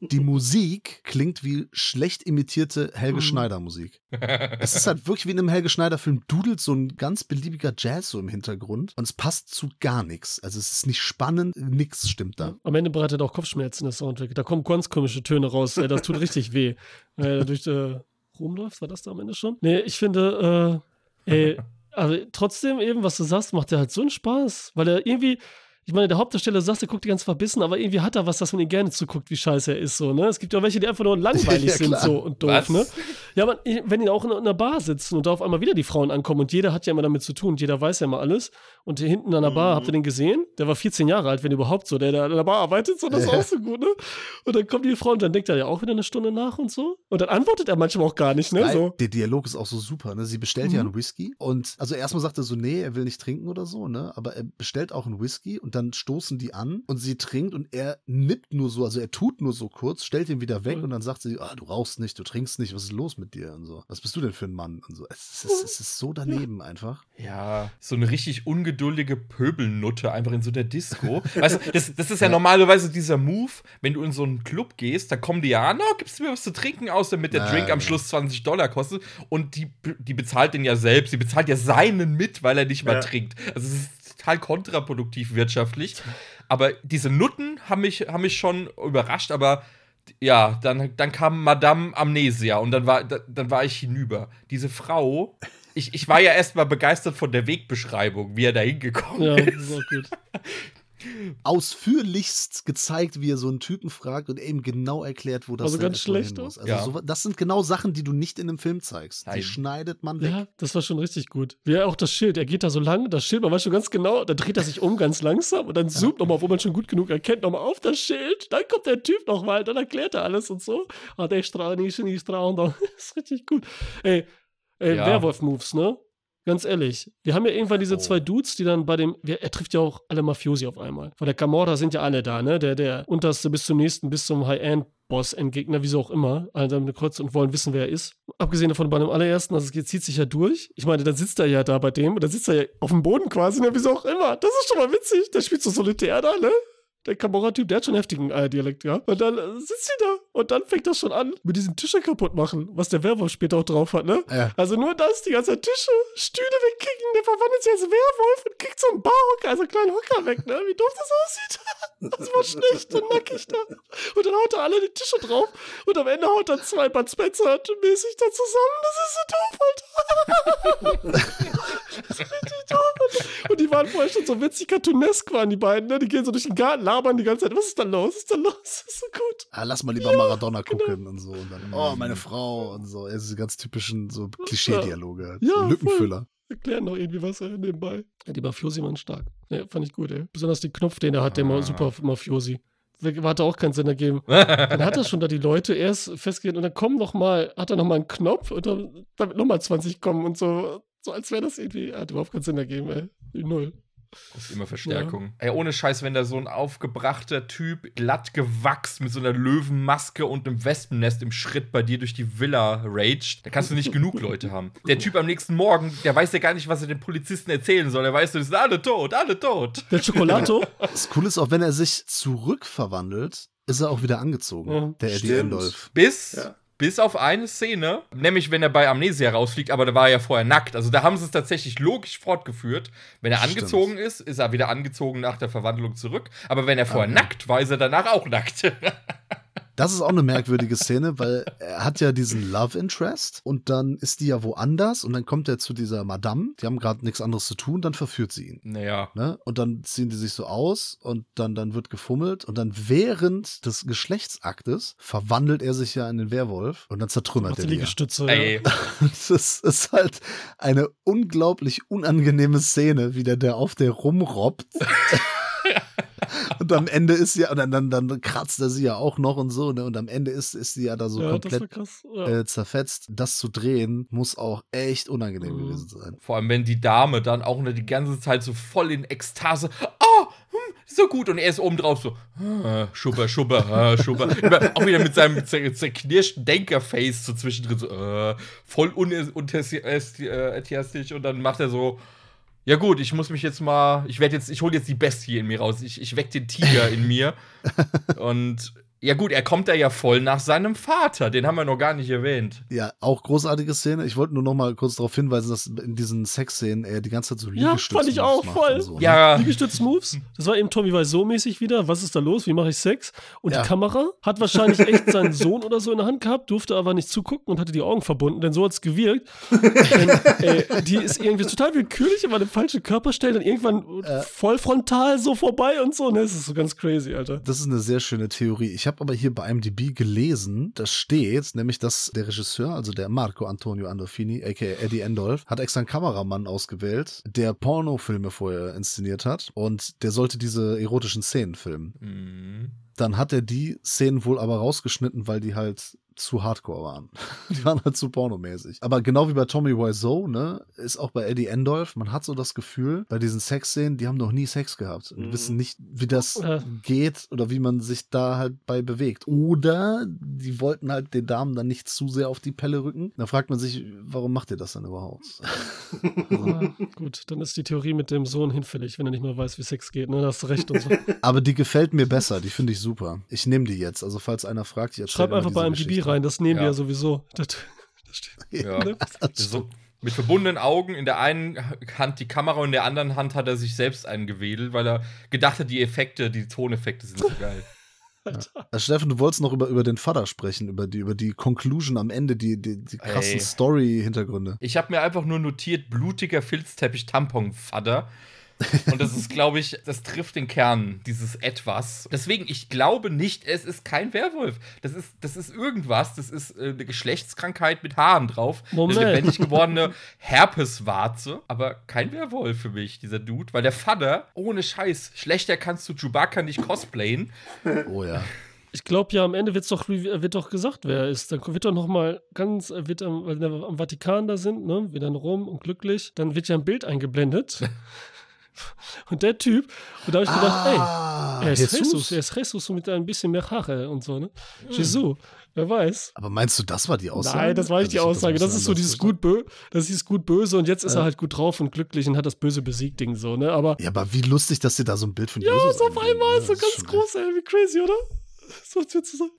Die Musik klingt wie schlecht imitierte Helge Schneider Musik. [laughs] Es ist halt wirklich wie in einem Helge Schneider Film dudelt so ein ganz beliebiger Jazz so im Hintergrund und es passt zu gar nichts. Also es ist nicht spannend, nichts stimmt da. Am Ende bereitet auch Kopfschmerzen das Soundtrack. Da kommen ganz komische Töne raus. Ey, das tut richtig weh. Er durch äh, rumläuft, war das da am Ende schon? Nee, ich finde, äh, ey, also trotzdem eben, was du sagst, macht der halt so einen Spaß. Weil er irgendwie, ich meine, der Hauptdarsteller, du sagst, er guckt die ganz verbissen, aber irgendwie hat er was, dass man ihm gerne zuguckt, wie scheiße er ist, so, ne? Es gibt ja auch welche, die einfach nur [laughs] langweilig Ja, sind, so und doof, Was? ne? Ja, aber wenn die auch in einer Bar sitzen und da auf einmal wieder die Frauen ankommen und jeder hat ja immer damit zu tun, jeder weiß ja immer alles. Und hier hinten an der Bar, habt ihr den gesehen? Der war 14 Jahre alt, wenn überhaupt so, der da an der Bar arbeitet, so, das ist auch so gut, ne? Und dann kommt die Frau und dann denkt er ja auch wieder eine Stunde nach und so. Und dann antwortet er manchmal auch gar nicht, ne? So. Der Dialog ist auch so super. Ne? Sie bestellt ja einen Whisky und also erstmal sagt er so, nee, er will nicht trinken oder so, ne? Aber er bestellt auch einen Whisky und dann stoßen die an und sie trinkt und er nippt nur so, also er tut nur so kurz, stellt ihn wieder weg Mhm. und dann sagt sie, ah, du rauchst nicht, du trinkst nicht, was ist los mit dir und so. Was bist du denn für ein Mann und so. Es ist, es ist so daneben einfach. Ja, so eine richtig ungeduldige Pöbelnutte einfach in so der Disco. [laughs] weißt du, das, das ist ja normalerweise dieser Move, wenn du in so einen Club gehst, da kommen die ja an, oh, gibst du mir was zu trinken aus, damit der Ja, Drink am. Schluss 20 Dollar kostet. Und die, die bezahlt den ja selbst, die bezahlt ja seinen mit, weil er nicht mal Ja. trinkt. Also es ist total kontraproduktiv wirtschaftlich. Aber diese Nutten haben mich, haben mich schon überrascht, aber ja, dann, dann kam Madame Amnesia und dann war, da, dann war ich hinüber. Diese Frau, ich, ich war ja erst mal begeistert von der Wegbeschreibung, wie er da hingekommen Ja, ist. auch gut. [laughs] Ausführlichst gezeigt, wie er so einen Typen fragt und eben genau erklärt, wo das Also ganz etwa hin schlecht, muss. Also Ja. so, das sind genau Sachen, die du nicht in einem Film zeigst. Nein. Die schneidet man weg. Ja, das war schon richtig gut. Wie auch das Schild, er geht da so lang, das Schild, man weiß schon ganz genau, dann dreht er sich um ganz langsam und dann zoomt nochmal, wo man schon gut genug erkennt, nochmal auf das Schild. Dann kommt der Typ nochmal, dann erklärt er alles und so. Ah, der Strahl, nicht, nicht Strahl, [laughs] das ist richtig gut. Ey, ey Ja. Werwolf-Moves, ne? Ganz ehrlich. Wir haben ja irgendwann diese Oh. zwei Dudes, die dann bei dem, er trifft ja auch alle Mafiosi auf einmal. Von der Camorra sind ja alle da, ne? Der, der unterste bis zum nächsten, bis zum High-End-Boss, Endgegner, wieso auch immer, alle damit Kreuz und wollen wissen, wer er ist. Abgesehen davon bei dem allerersten, also es zieht sich ja durch. Ich meine, dann sitzt er ja da bei dem und dann sitzt er ja auf dem Boden quasi, ne? Wieso auch immer. Das ist schon mal witzig. Der spielt so solitär da, ne? Der Camorra-Typ, der hat schon heftigen äh, Dialekt, ja. Und dann äh, sitzt sie da und dann fängt das schon an mit diesen Tische kaputt machen, was der Werwolf später auch drauf hat, ne? Ja. Also nur das, die ganzen Tische, Stühle wegkicken, der verwandelt sich als Werwolf und kriegt so einen Barhocker, also einen kleinen Hocker weg, ne? Wie doof das aussieht. [laughs] Das war schlecht und nackig da. Und dann haut er alle die Tische drauf und am Ende haut er zwei Bud Spencer mäßig da zusammen. Das ist so doof, Alter. [laughs] das ist richtig doof, Alter. Und die waren vorher schon so witzig cartoonesk waren die beiden, ne? Die gehen so durch den Garten, labern die ganze Zeit. Was ist da los? Was ist da los? Das ist so gut. Ah, lass mal lieber Maradona genau. gucken und so. Und dann, oh, meine Frau und so. Ja, Diese ganz typischen so Klischee-Dialoge. Ja, so Lückenfüller. erklären noch irgendwie was äh, nebenbei. Ja, die Mafiosi waren stark. Ja, fand ich gut, ey. Besonders den Knopf, den er hat, der mal super Mafiosi. Hat auch keinen Sinn ergeben. [laughs] Dann hat er schon da die Leute erst festgelegt und dann kommen noch mal, hat er noch mal einen Knopf und dann, damit noch mal 20 kommen und so. So als wäre das irgendwie, hat überhaupt keinen Sinn ergeben, ey. Die Null. Ist immer Verstärkung. Ey, ohne Scheiß, wenn da so ein aufgebrachter Typ, glatt gewachst, mit so einer Löwenmaske und einem Wespennest im Schritt bei dir durch die Villa raged, da kannst du nicht genug Leute haben. Der Typ am nächsten Morgen, der weiß ja gar nicht, was er den Polizisten erzählen soll. Er weiß, die sind alle tot, alle tot. Der Schokolato? [laughs] Das Coole ist auch, wenn er sich zurückverwandelt, ist er auch wieder angezogen. Ja. der Eddie Stimmt. Endolf. Bis, Ja. Bis auf eine Szene, nämlich wenn er bei Amnesia rausfliegt, aber da war er ja vorher nackt. Also da haben sie es tatsächlich logisch fortgeführt. Wenn er Stimmt. angezogen ist, ist er wieder angezogen nach der Verwandlung zurück. Aber wenn er vorher nackt war, ist er danach auch nackt. [laughs] Das ist auch eine merkwürdige Szene, weil er hat ja diesen Love Interest und dann ist die ja woanders und dann kommt er zu dieser Madame, die haben gerade nichts anderes zu tun, dann verführt sie ihn. naja. Ne? Und dann ziehen die sich so aus und dann, dann wird gefummelt und dann während des Geschlechtsaktes verwandelt er sich ja in den Werwolf und dann zertrümmert er die die. ja. Liegestütze. ja. Ey, [laughs] Das ist, ist halt eine unglaublich unangenehme Szene, wie der, der auf der rumrobbt. [laughs] [laughs] und am Ende ist sie, und dann, dann, dann kratzt er sie ja auch noch und so, ne? Und am Ende ist, ist sie ja da so ja, das komplett krass. Ja. äh, zerfetzt. Das zu drehen, muss auch echt unangenehm Mhm. gewesen sein. vor allem wenn die Dame dann auch nur die ganze Zeit so voll in Ekstase, oh, hm, so gut. Und er ist oben drauf so, ah, Schubber, Schubber, ah, Schubber. [laughs] Immer, auch wieder mit seinem zer zerknirschten Denkerface so zwischendrin so, äh, voll unenthusiastisch. Und dann macht er so, ja gut, ich muss mich jetzt mal, ich werde jetzt, ich hole jetzt die Bestie in mir raus. Ich, ich weck den Tiger in mir. [laughs] Und ja gut, er kommt da ja voll nach seinem Vater. Den haben wir noch gar nicht erwähnt. Ja, auch großartige Szene. Ich wollte nur noch mal kurz darauf hinweisen, dass in diesen Sexszenen er die ganze Zeit so Ja, fand ich auch macht voll. und So, ne? Ja, Liegestütz-Moves. Das war eben Tommy Wiseau mäßig wieder. Was ist da los? Wie mache ich Sex? Und Ja. die Kamera hat wahrscheinlich echt seinen Sohn oder so in der Hand gehabt, durfte aber nicht zugucken und hatte die Augen verbunden, denn so hat es gewirkt. denn, ey, die ist irgendwie total willkürlich, aber eine falsche Körperstelle, dann irgendwann Äh. voll frontal so vorbei und so. Ne, das ist so ganz crazy, Alter. Das ist eine sehr schöne Theorie. Ich habe aber hier bei IMDb gelesen, da steht nämlich, dass der Regisseur, also der Marco Antonio Andolfini, aka Eddie Endolf, hat extra einen Kameramann ausgewählt, der Pornofilme vorher inszeniert hat und der sollte diese erotischen Szenen filmen. Mhm. Dann hat er die Szenen wohl aber rausgeschnitten, weil die halt zu hardcore waren. [laughs] Die waren halt zu pornomäßig. Aber genau wie bei Tommy Wiseau, ne, ist auch bei Eddie Endolf, man hat so das Gefühl, bei diesen Sexszenen, die haben noch nie Sex gehabt und Mhm. wissen nicht, wie das Ja. geht oder wie man sich da halt bei bewegt. Oder die wollten halt den Damen dann nicht zu sehr auf die Pelle rücken. Da fragt man sich, warum macht ihr das dann überhaupt? [laughs] Ja, gut, dann ist die Theorie mit dem Sohn hinfällig, wenn er nicht mehr weiß, wie Sex geht. Ne, da hast du recht und so. [laughs] Aber die gefällt mir besser, die finde ich super. Ich nehme die jetzt. Also falls einer fragt, ich Schreib einfach bei IMDb Geschichte. Rein, das nehmen die Ja. ja sowieso. Das, das steht. [laughs] Ja. [laughs] Ne? So, mit verbundenen Augen, in der einen Hand die Kamera und in der anderen Hand hat er sich selbst eingewedelt, weil er gedacht hat, die Effekte, die Toneffekte sind so [laughs] geil. Also Steffen, du wolltest noch über, über den Vater sprechen, über die, über die Conclusion am Ende, die, die, die krassen. Story-Hintergründe. Ich habe mir einfach nur notiert, blutiger Filzteppich Tamponvater. Und das ist, glaube ich, das trifft den Kern dieses Etwas. Deswegen, ich glaube nicht, es ist kein Werwolf. Das ist, das ist irgendwas. Das ist äh, eine Geschlechtskrankheit mit Haaren drauf. Moment. Eine lebendig gewordene Herpeswarze. Aber kein Werwolf für mich, dieser Dude. Weil der Vater, ohne Scheiß, schlechter kannst du Chewbacca nicht cosplayen. Oh ja. Ich glaube ja, am Ende wird's doch, wird doch gesagt, wer er ist. Dann wird doch noch mal ganz, wird am, weil wir am Vatikan da sind, ne, wieder in Rom und glücklich, dann wird ja ein Bild eingeblendet. [laughs] und der Typ, und da habe ich gedacht, Ah, ey, er ist Jesus. Jesus. er ist Jesus mit ein bisschen mehr Haare und so, ne? Hm. Jesus, wer weiß. Aber meinst du, das war die Aussage? Nein, das war nicht die Also hab Aussage. Das ist so dieses gut, bö das ist dieses gut böse und jetzt ist er halt gut drauf und glücklich und hat das Böse besiegt, Ding so, ne? Aber Ja, aber wie lustig, dass sie da so ein Bild von ja, Jesus so auf einmal ne? so ist ganz groß, ey, wie crazy, oder?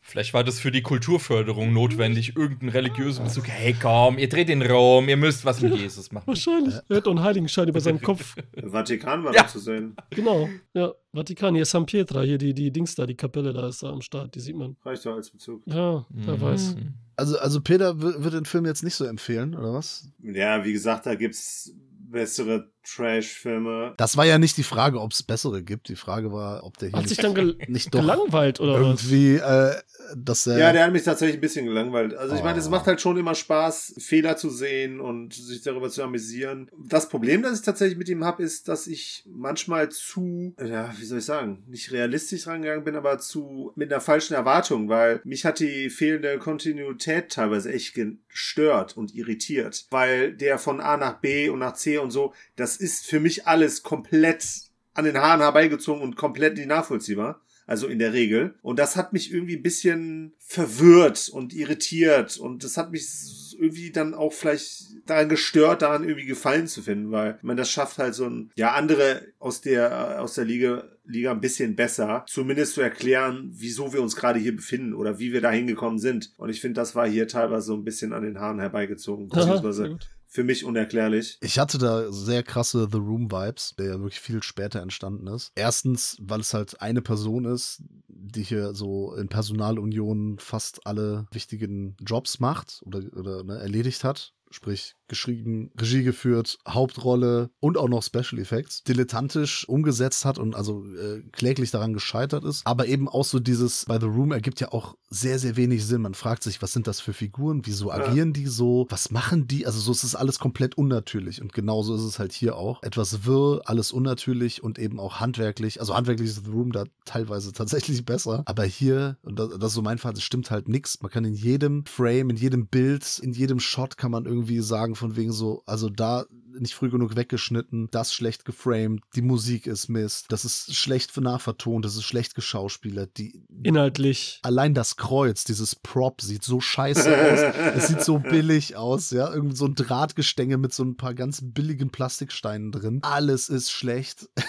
Vielleicht war das für die Kulturförderung notwendig, irgendeinen religiösen Bezug. Hey, komm, ihr dreht den Raum, ihr müsst was mit Jesus machen. Wahrscheinlich. Er hat doch einen Heiligenschein über seinen Kopf. Vatikan war [laughs] Ja. da zu sehen. Genau. Ja, Vatikan, hier San Pietra, hier die, die Dings da, die Kapelle da ist da am Start, die sieht man. Reicht doch als Bezug. Ja, wer Mhm. weiß. Also, also Peter w- wird den Film jetzt nicht so empfehlen, oder was? Ja, wie gesagt, da gibt's bessere Trash-Filme. Das war ja nicht die Frage, ob es bessere gibt. Die Frage war, ob der hier Hat sich nicht, dann gel [laughs] nicht doch gelangweilt oder was? irgendwie, äh, dass er. Ja, der hat mich tatsächlich ein bisschen gelangweilt. Also ich meine, es Oh. macht halt schon immer Spaß, Fehler zu sehen und sich darüber zu amüsieren. Das Problem, das ich tatsächlich mit ihm habe, ist, dass ich manchmal zu, ja, wie soll ich sagen, nicht realistisch rangegangen bin, aber zu mit einer falschen Erwartung, weil mich hat die fehlende Kontinuität teilweise echt gestört und irritiert, weil der von A nach B und nach C und so, das das ist für mich alles komplett an den Haaren herbeigezogen und komplett nicht nachvollziehbar. Also in der Regel. Und das hat mich irgendwie ein bisschen verwirrt und irritiert. Und das hat mich irgendwie dann auch vielleicht daran gestört, daran irgendwie Gefallen zu finden, weil man das schafft halt so ein, ja, andere aus der, aus der Liga, Liga ein bisschen besser, zumindest zu erklären, wieso wir uns gerade hier befinden oder wie wir da hingekommen sind. Und ich finde, das war hier teilweise so ein bisschen an den Haaren herbeigezogen, beziehungsweise für mich unerklärlich. Ich hatte da sehr krasse The Room Vibes, der ja wirklich viel später entstanden ist. Erstens, weil es halt eine Person ist, die hier so in Personalunion fast alle wichtigen Jobs macht oder, oder ne, erledigt hat. Sprich, geschrieben, Regie geführt, Hauptrolle und auch noch Special Effects dilettantisch umgesetzt hat und also äh, kläglich daran gescheitert ist. Aber eben auch so dieses bei The Room ergibt ja auch sehr, sehr wenig Sinn. Man fragt sich, was sind das für Figuren? Wieso agieren ja. die so? Was machen die? Also so ist es alles komplett unnatürlich und genauso ist es halt hier auch. Etwas wirr, alles unnatürlich und eben auch handwerklich. Also handwerklich ist The Room da teilweise [laughs] tatsächlich besser. Aber hier, und das, das ist so mein Fall, es stimmt halt nichts. Man kann in jedem Frame, in jedem Bild, in jedem Shot kann man irgendwie sagen, von wegen so, also da nicht früh genug weggeschnitten, das schlecht geframed, die Musik ist Mist, das ist schlecht nachvertont, das ist schlecht geschauspielert, die inhaltlich. Allein das Kreuz, dieses Prop sieht so scheiße aus, es sieht so billig aus, ja, irgendwie so ein Drahtgestänge mit so ein paar ganz billigen Plastiksteinen drin. Alles ist schlecht. [laughs]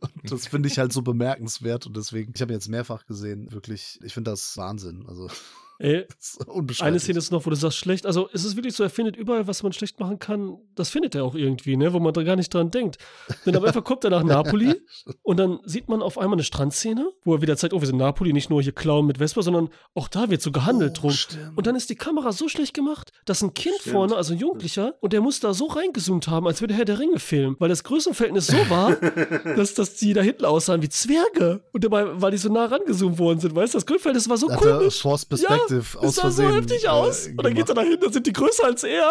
Und das finde ich halt so bemerkenswert und deswegen, ich habe jetzt mehrfach gesehen, wirklich, ich finde das Wahnsinn. Also [laughs] Ey, eine Szene ist noch, wo du sagst, schlecht. Also es ist wirklich so, er findet überall, was man schlecht machen kann. Das findet er auch irgendwie, ne, wo man da gar nicht dran denkt. Denn am Ende kommt er nach [laughs] Napoli und dann sieht man auf einmal eine Strandszene, wo er wieder zeigt, oh, wir sind Napoli, nicht nur hier Clown mit Vespa, sondern auch da wird so gehandelt oh, drum. Stimmt. Und dann ist die Kamera so schlecht gemacht, dass ein Kind stimmt. vorne, also ein Jugendlicher, und der muss da so reingezoomt haben, als würde Herr der Ringe filmen, weil das Größenverhältnis so war, [laughs] dass, dass die da hinten aussahen wie Zwerge. Und dabei, weil die so nah rangezoomt worden sind, weißt du, das Größenverhältnis war so komisch. Force Perspective. Detective aus das sah so heftig äh, aus. und dann geht er dahin, dann sind die größer als er.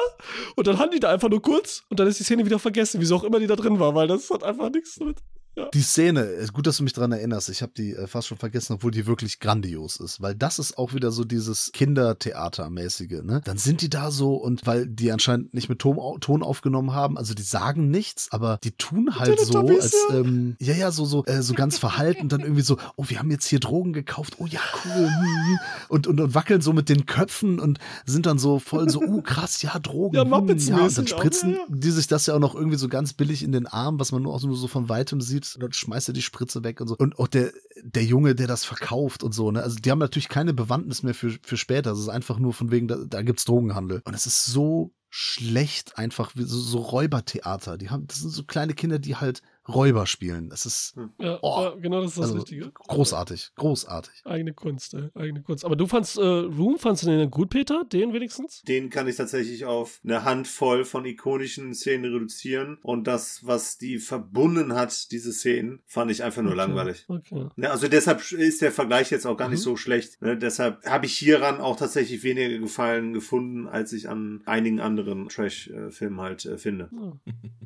Und dann haben die da einfach nur kurz und dann ist die Szene wieder vergessen, wieso auch immer die da drin war, weil das hat einfach nichts damit. Ja. Die Szene, gut, dass du mich daran erinnerst. Ich habe die äh, fast schon vergessen, obwohl die wirklich grandios ist, weil das ist auch wieder so dieses Kindertheatermäßige. Ne? Dann sind die da so und weil die anscheinend nicht mit Ton, Ton aufgenommen haben, also die sagen nichts, aber die tun halt so, als ähm, ja ja so so äh, so ganz verhalten, dann irgendwie so, oh wir haben jetzt hier Drogen gekauft, oh ja cool hm, hm. und, und und wackeln so mit den Köpfen und sind dann so voll so, oh krass, ja Drogen, ja, hm, ja und dann spritzen auch, ja, ja. die sich das ja auch noch irgendwie so ganz billig in den Arm, was man nur auch nur so von weitem sieht und dann schmeißt er die Spritze weg und so. Und auch der, der Junge, der das verkauft und so, ne? Also die haben natürlich keine Bewandtnis mehr für, für später. Es ist einfach nur von wegen, da, da gibt's Drogenhandel. Und es ist so schlecht einfach, wie so, so Räubertheater. Die haben, das sind so kleine Kinder, die halt Räuber spielen. Das ist hm. ja, oh, ja, genau das ist das also Richtige. Großartig, großartig. Eigene Kunst, ey, eigene Kunst. Aber du fandst äh, Room, fandst du den gut, Peter? Den wenigstens? Den kann ich tatsächlich auf eine Handvoll von ikonischen Szenen reduzieren. Und das, was die verbunden hat, diese Szenen, fand ich einfach nur okay. langweilig. Okay. Ja, also deshalb ist der Vergleich jetzt auch gar mhm. nicht so schlecht. Ne? Deshalb habe ich hieran auch tatsächlich weniger Gefallen gefunden, als ich an einigen anderen Trash-Filmen halt äh, finde. Oh,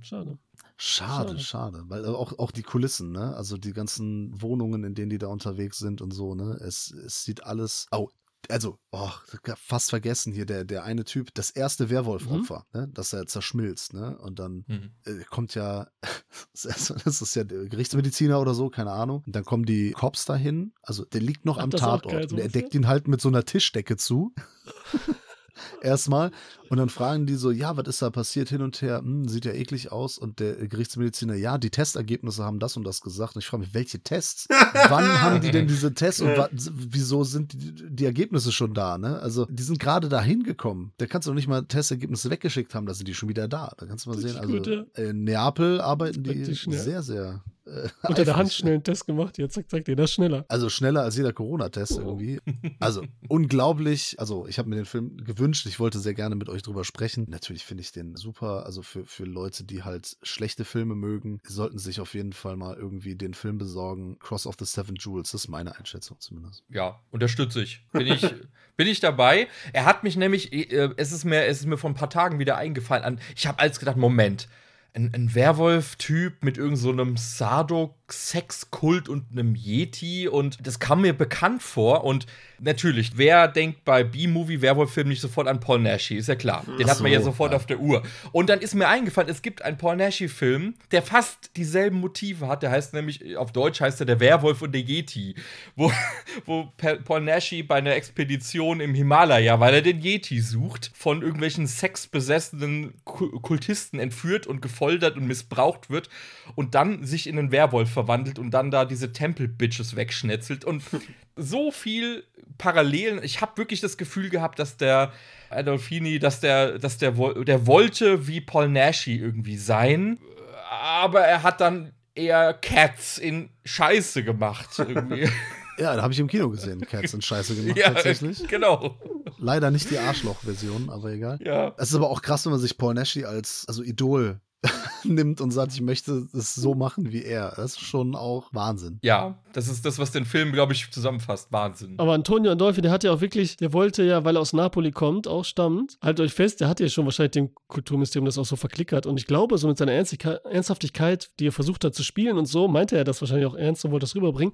schade. Schade, schade, schade, weil auch, auch die Kulissen, ne? Also die ganzen Wohnungen, in denen die da unterwegs sind und so, ne? Es, es sieht alles. Oh, also, oh, fast vergessen hier, der, der eine Typ, das erste Werwolf-Opfer, mhm. ne, dass er zerschmilzt, ne? Und dann mhm. äh, kommt ja, [laughs] das ist ja der Gerichtsmediziner oder so, keine Ahnung. Und dann kommen die Cops dahin, also der liegt noch Ach, am Tatort geil, und er deckt ihn halt mit so einer Tischdecke zu. [laughs] [laughs] erstmal. Und dann fragen die so, ja, was ist da passiert hin und her? Hm, sieht ja eklig aus. Und der Gerichtsmediziner, ja, die Testergebnisse haben das und das gesagt. Und ich frage mich, welche Tests? Wann haben die denn diese Tests und [laughs] wieso sind die, die, Ergebnisse schon da? Ne? Also, die sind gerade da hingekommen. Da kannst du noch nicht mal Testergebnisse weggeschickt haben, da sind die schon wieder da. Da kannst du mal sehen. Also, in Neapel arbeiten die sehr, sehr äh, Unter der Hand schnell einen Test gemacht, jetzt zack, zack, das schneller. Also schneller als jeder Corona-Test oh. irgendwie. [laughs] Also unglaublich. Also ich habe mir den Film gewünscht, ich wollte sehr gerne mit euch drüber sprechen. Natürlich finde ich den super. Also für, für Leute, die halt schlechte Filme mögen, sollten sich auf jeden Fall mal irgendwie den Film besorgen. Cross of the Seven Jewels, das ist meine Einschätzung zumindest. Ja, unterstütze ich. Bin ich, [laughs] bin ich dabei. Er hat mich nämlich, äh, es ist mir, es ist mir vor ein paar Tagen wieder eingefallen an. Ich habe alles gedacht, Moment, ein, ein Werwolf-Typ mit irgendeinem so Sexkult und einem Yeti und das kam mir bekannt vor und natürlich, wer denkt bei B-Movie Werwolf-Film nicht sofort an Paul Nashi? Ist ja klar. Den Ach hat man ja so, sofort ja. auf der Uhr. Und dann ist mir eingefallen, es gibt einen Paul Nashi-Film, der fast dieselben Motive hat. Der heißt nämlich, auf Deutsch heißt er Der Werwolf und der Yeti. Wo, [laughs] wo Pa- Paul Nashi bei einer Expedition im Himalaya, weil er den Yeti sucht, von irgendwelchen sexbesessenen Ku- Kultisten entführt und gefoltert und missbraucht wird und dann sich in einen Werwolf verwandelt und dann da diese Tempel-Bitches wegschnetzelt. Und [laughs] so viel Parallelen. Ich habe wirklich das Gefühl gehabt, dass der Adolfini, dass der, dass der, der wollte wie Paul Nashi irgendwie sein, aber er hat dann eher Cats in Scheiße gemacht. Irgendwie. [laughs] Ja, da habe ich im Kino gesehen. Cats sind scheiße gemacht, [laughs] ja, tatsächlich. genau. Leider nicht die Arschloch-Version, aber egal. Ja. Es ist aber auch krass, wenn man sich Paul Nashi als also Idol [laughs] nimmt und sagt, ich möchte es so machen wie er. Das ist schon auch Wahnsinn. Ja, das ist das, was den Film, glaube ich, zusammenfasst. Wahnsinn. Aber Antonio Andolfi, der hat ja auch wirklich, der wollte ja, weil er aus Napoli kommt, auch stammt, haltet euch fest, der hat ja schon wahrscheinlich dem Kulturministerium das auch so verklickert. Und ich glaube, so mit seiner Ernstigkeit, Ernsthaftigkeit, die er versucht hat zu spielen und so, meinte er das wahrscheinlich auch ernst und wollte das rüberbringen,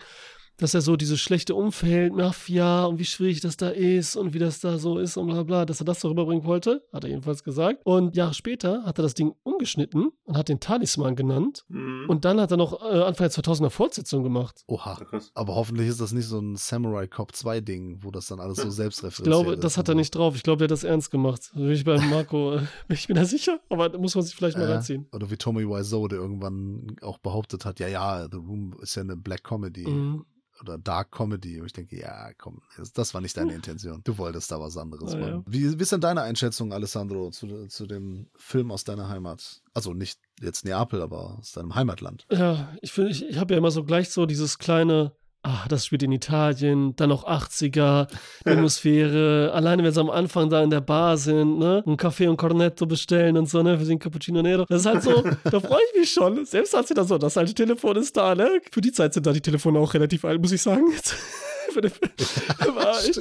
dass er so dieses schlechte Umfeld, Mafia und wie schwierig das da ist und wie das da so ist und bla bla, dass er das so rüberbringen wollte, hat er jedenfalls gesagt. Und Jahre später hat er das Ding umgeschnitten und hat den Talisman genannt. Mhm. Und dann hat er noch äh, Anfang der 2000er Fortsetzung gemacht. Oha. Aber hoffentlich ist das nicht so ein Samurai Cop 2 Ding, wo das dann alles so Ich selbstreferenziell glaube, ist. das hat er nicht drauf. Ich glaube, der hat das ernst gemacht. Da bin ich bei [laughs] Marco, äh, ich bin da sicher, aber da muss man sich vielleicht mal Äh, reinziehen. oder wie Tommy Wiseau, der irgendwann auch behauptet hat, ja, ja, The Room ist ja eine Black Comedy Mhm. Oder Dark Comedy. Und ich denke, ja, komm, das, war nicht deine Intention. Du wolltest da was anderes Ah, machen. ja. Wie, wie ist denn deine Einschätzung, Alessandro, zu, zu dem Film aus deiner Heimat? Also nicht jetzt Neapel, aber aus deinem Heimatland. Ja, ich finde, ich, ich habe ja immer so gleich so dieses kleine, ah, das spielt in Italien, dann noch 80er, [laughs] die Atmosphäre, alleine wenn sie am Anfang da in der Bar sind, ne, ein Kaffee und Cornetto bestellen und so, ne, für den Cappuccino Nero. Das ist halt so, [laughs] da freue ich mich schon. Selbst als sie da so, das alte Telefon ist da, ne? Für die Zeit sind da die Telefone auch relativ alt, muss ich sagen. Für den- aber, [laughs] [laughs] echt,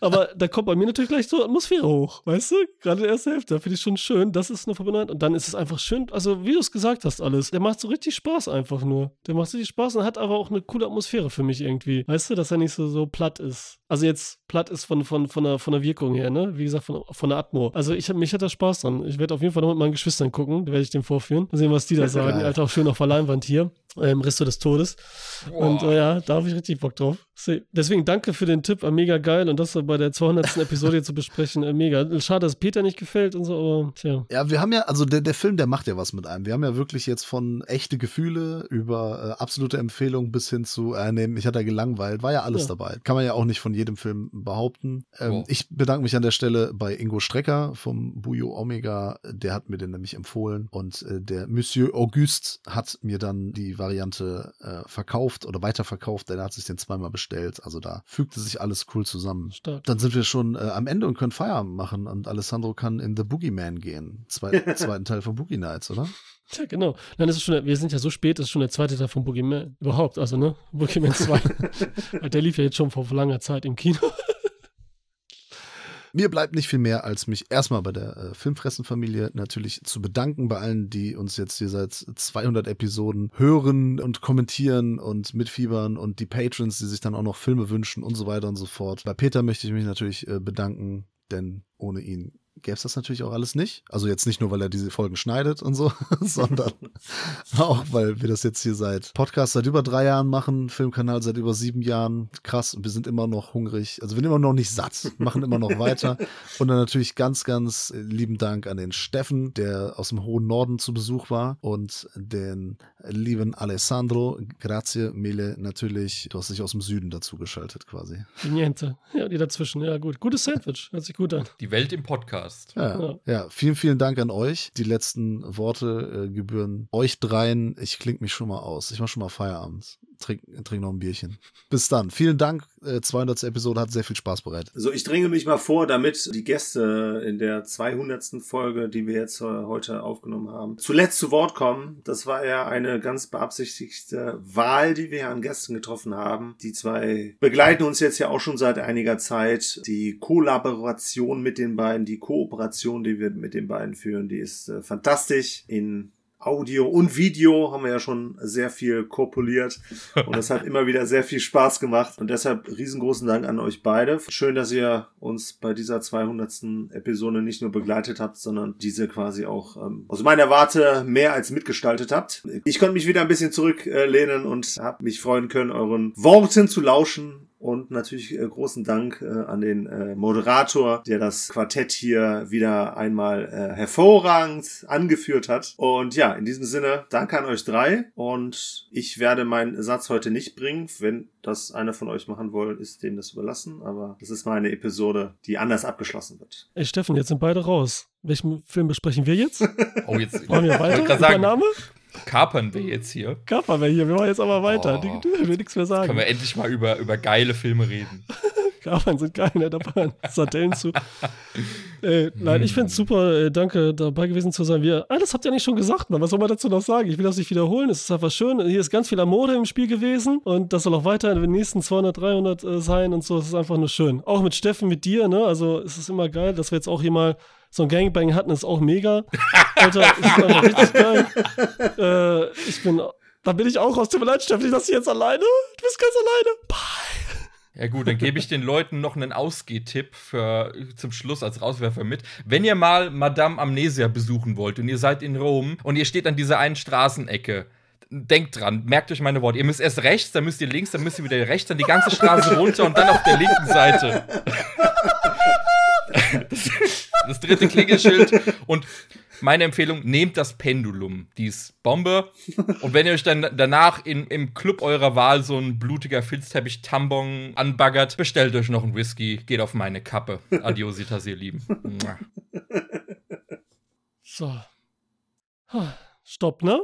aber da kommt bei mir natürlich gleich so Atmosphäre hoch, weißt du? Gerade in der ersten Hälfte, da finde ich schon schön, das ist eine Verbindung. Und dann ist es einfach schön, also wie du es gesagt hast, alles. Der macht so richtig Spaß einfach nur. Der macht richtig Spaß und hat aber auch eine coole Atmosphäre für mich irgendwie. Weißt du, dass er nicht so, so platt ist. Also jetzt platt ist von, von, von, der, von der Wirkung her, ne? Wie gesagt, von, von der Atmo. Also ich mich hat da Spaß dran. Ich werde auf jeden Fall noch mit meinen Geschwistern gucken, da werde ich den vorführen. Mal sehen, was die da sagen. Alter, auch schön auf der Leinwand hier. Äh, Im Risto des Todes. Und äh, ja, da habe ich richtig Bock drauf. Deswegen danke für den Tipp, äh, mega geil. Und das so bei der 200. Episode zu besprechen, äh, mega. Schade, dass Peter nicht gefällt und so, aber tja. Ja, wir haben ja, also der, der Film, der macht ja was mit einem. Wir haben ja wirklich jetzt von echte Gefühle über äh, absolute Empfehlung bis hin zu, äh, nee, mich hat er gelangweilt, war ja alles Ja. dabei. Kann man ja auch nicht von jedem Film behaupten. Ähm, Oh. Ich bedanke mich an der Stelle bei Ingo Strecker vom Bujo Omega. Der hat mir den nämlich empfohlen und äh, der Monsieur Auguste hat mir dann die Variante äh, verkauft oder weiterverkauft. Der hat sich den zweimal bestellt. Also da fügte sich alles cool zusammen. Stark. Dann sind wir schon äh, am Ende und können Feierabend machen und Alessandro kann in The Boogeyman gehen. Zwei, [laughs] zweiten Teil von Boogie Nights, oder? Tja, genau. Nein, das ist schon, wir sind ja so spät, das ist schon der zweite Teil von Boogeyman. Überhaupt, also, ne? Boogeyman 2. [laughs] Weil der lief ja jetzt schon vor langer Zeit im Kino. Mir bleibt nicht viel mehr, als mich erstmal bei der äh, Filmfressen-Familie natürlich zu bedanken, bei allen, die uns jetzt hier seit 200 Episoden hören und kommentieren und mitfiebern und die Patrons, die sich dann auch noch Filme wünschen und so weiter und so fort. Bei Peter möchte ich mich natürlich äh, bedanken, denn ohne ihn gäbe es das natürlich auch alles nicht. Also jetzt nicht nur, weil er diese Folgen schneidet und so, [laughs] sondern auch, weil wir das jetzt hier seit Podcast seit über drei Jahren machen, Filmkanal seit über sieben Jahren. Krass, und wir sind immer noch hungrig. Also wir sind immer noch nicht satt, machen immer noch weiter. [laughs] Und dann natürlich ganz, ganz lieben Dank an den Steffen, der aus dem hohen Norden zu Besuch war und den lieben Alessandro. Grazie mille natürlich. Du hast dich aus dem Süden dazu geschaltet quasi. Die Niente. Ja, die dazwischen. Ja, gut. Gutes Sandwich. Hört sich gut an. Die Welt im Podcast. Ja, Ja. ja, vielen, vielen Dank an euch. Die letzten Worte äh, gebühren euch dreien. Ich klinge mich schon mal aus. Ich mache schon mal Feierabend. Trink, trink noch ein Bierchen. Bis dann. Vielen Dank. Äh, 200. Episode hat sehr viel Spaß bereitet. Also ich dränge mich mal vor, damit die Gäste in der 200. Folge, die wir jetzt äh, heute aufgenommen haben, zuletzt zu Wort kommen. Das war ja eine ganz beabsichtigte Wahl, die wir an Gästen getroffen haben. Die zwei begleiten uns jetzt ja auch schon seit einiger Zeit. Die Kollaboration mit den beiden, die Kooperation, die wir mit den beiden führen, die ist äh, fantastisch. In Audio und Video haben wir ja schon sehr viel kopuliert und es hat immer wieder sehr viel Spaß gemacht und deshalb riesengroßen Dank an euch beide. Schön, dass ihr uns bei dieser 200. Episode nicht nur begleitet habt, sondern diese quasi auch ähm, aus meiner Warte mehr als mitgestaltet habt. Ich konnte mich wieder ein bisschen zurücklehnen und habe mich freuen können, euren Worten zu lauschen und natürlich äh, großen Dank äh, an den äh, Moderator, der das Quartett hier wieder einmal äh, hervorragend angeführt hat. Und ja, in diesem Sinne, danke an euch drei. Und ich werde meinen Satz heute nicht bringen. Wenn das einer von euch machen will, ist dem das überlassen. Aber das ist meine Episode, die anders abgeschlossen wird. Ey, Steffen, jetzt sind beide raus. Welchen Film besprechen wir jetzt? [laughs] Oh, jetzt. Machen wir weiter? Sagen, Übernahme? Kapern wir jetzt hier. Kappa wäre hier. Wir machen jetzt aber weiter. Oh. Die will nichts mehr sagen. Können wir endlich mal über, über geile Filme reden. [laughs] Kaffern sind keine dabei. Sardellen zu. äh, nein, ich finde es super. Äh, danke, dabei gewesen zu sein. Wir, ah, das habt ihr nicht schon gesagt, Mann. Was soll man dazu noch sagen? Ich will das nicht wiederholen. Es ist einfach schön. Hier ist ganz viel Amore im Spiel gewesen und das soll auch weiter in den nächsten 200, 300 äh, sein und so. Es ist einfach nur schön. Auch mit Steffen, mit dir, ne? Also, es ist immer geil, dass wir jetzt auch hier mal so ein Gangbang hatten, ist auch mega. Alter, ist einfach richtig geil. Äh, ich bin, da bin ich auch raus. Tut mir leid, Steffen, ich lasse dich jetzt alleine. Du bist ganz alleine. Bye. Ja gut, dann gebe ich den Leuten noch einen Ausgehtipp für zum Schluss als Rauswerfer mit. Wenn ihr mal Madame Amnesia besuchen wollt und ihr seid in Rom und ihr steht an dieser einen Straßenecke, denkt dran, merkt euch meine Worte. Ihr müsst erst rechts, dann müsst ihr links, dann müsst ihr wieder rechts, dann die ganze Straße runter und dann auf der linken Seite. [laughs] Das, dritte Klingelschild und meine Empfehlung, nehmt das Pendulum. Die ist Bombe. Und wenn ihr euch dann danach in, im Club eurer Wahl so ein blutiger Filzteppich-Tambon anbaggert, bestellt euch noch einen Whisky, geht auf meine Kappe. Adiositas, ihr Lieben. So. Stopp, ne?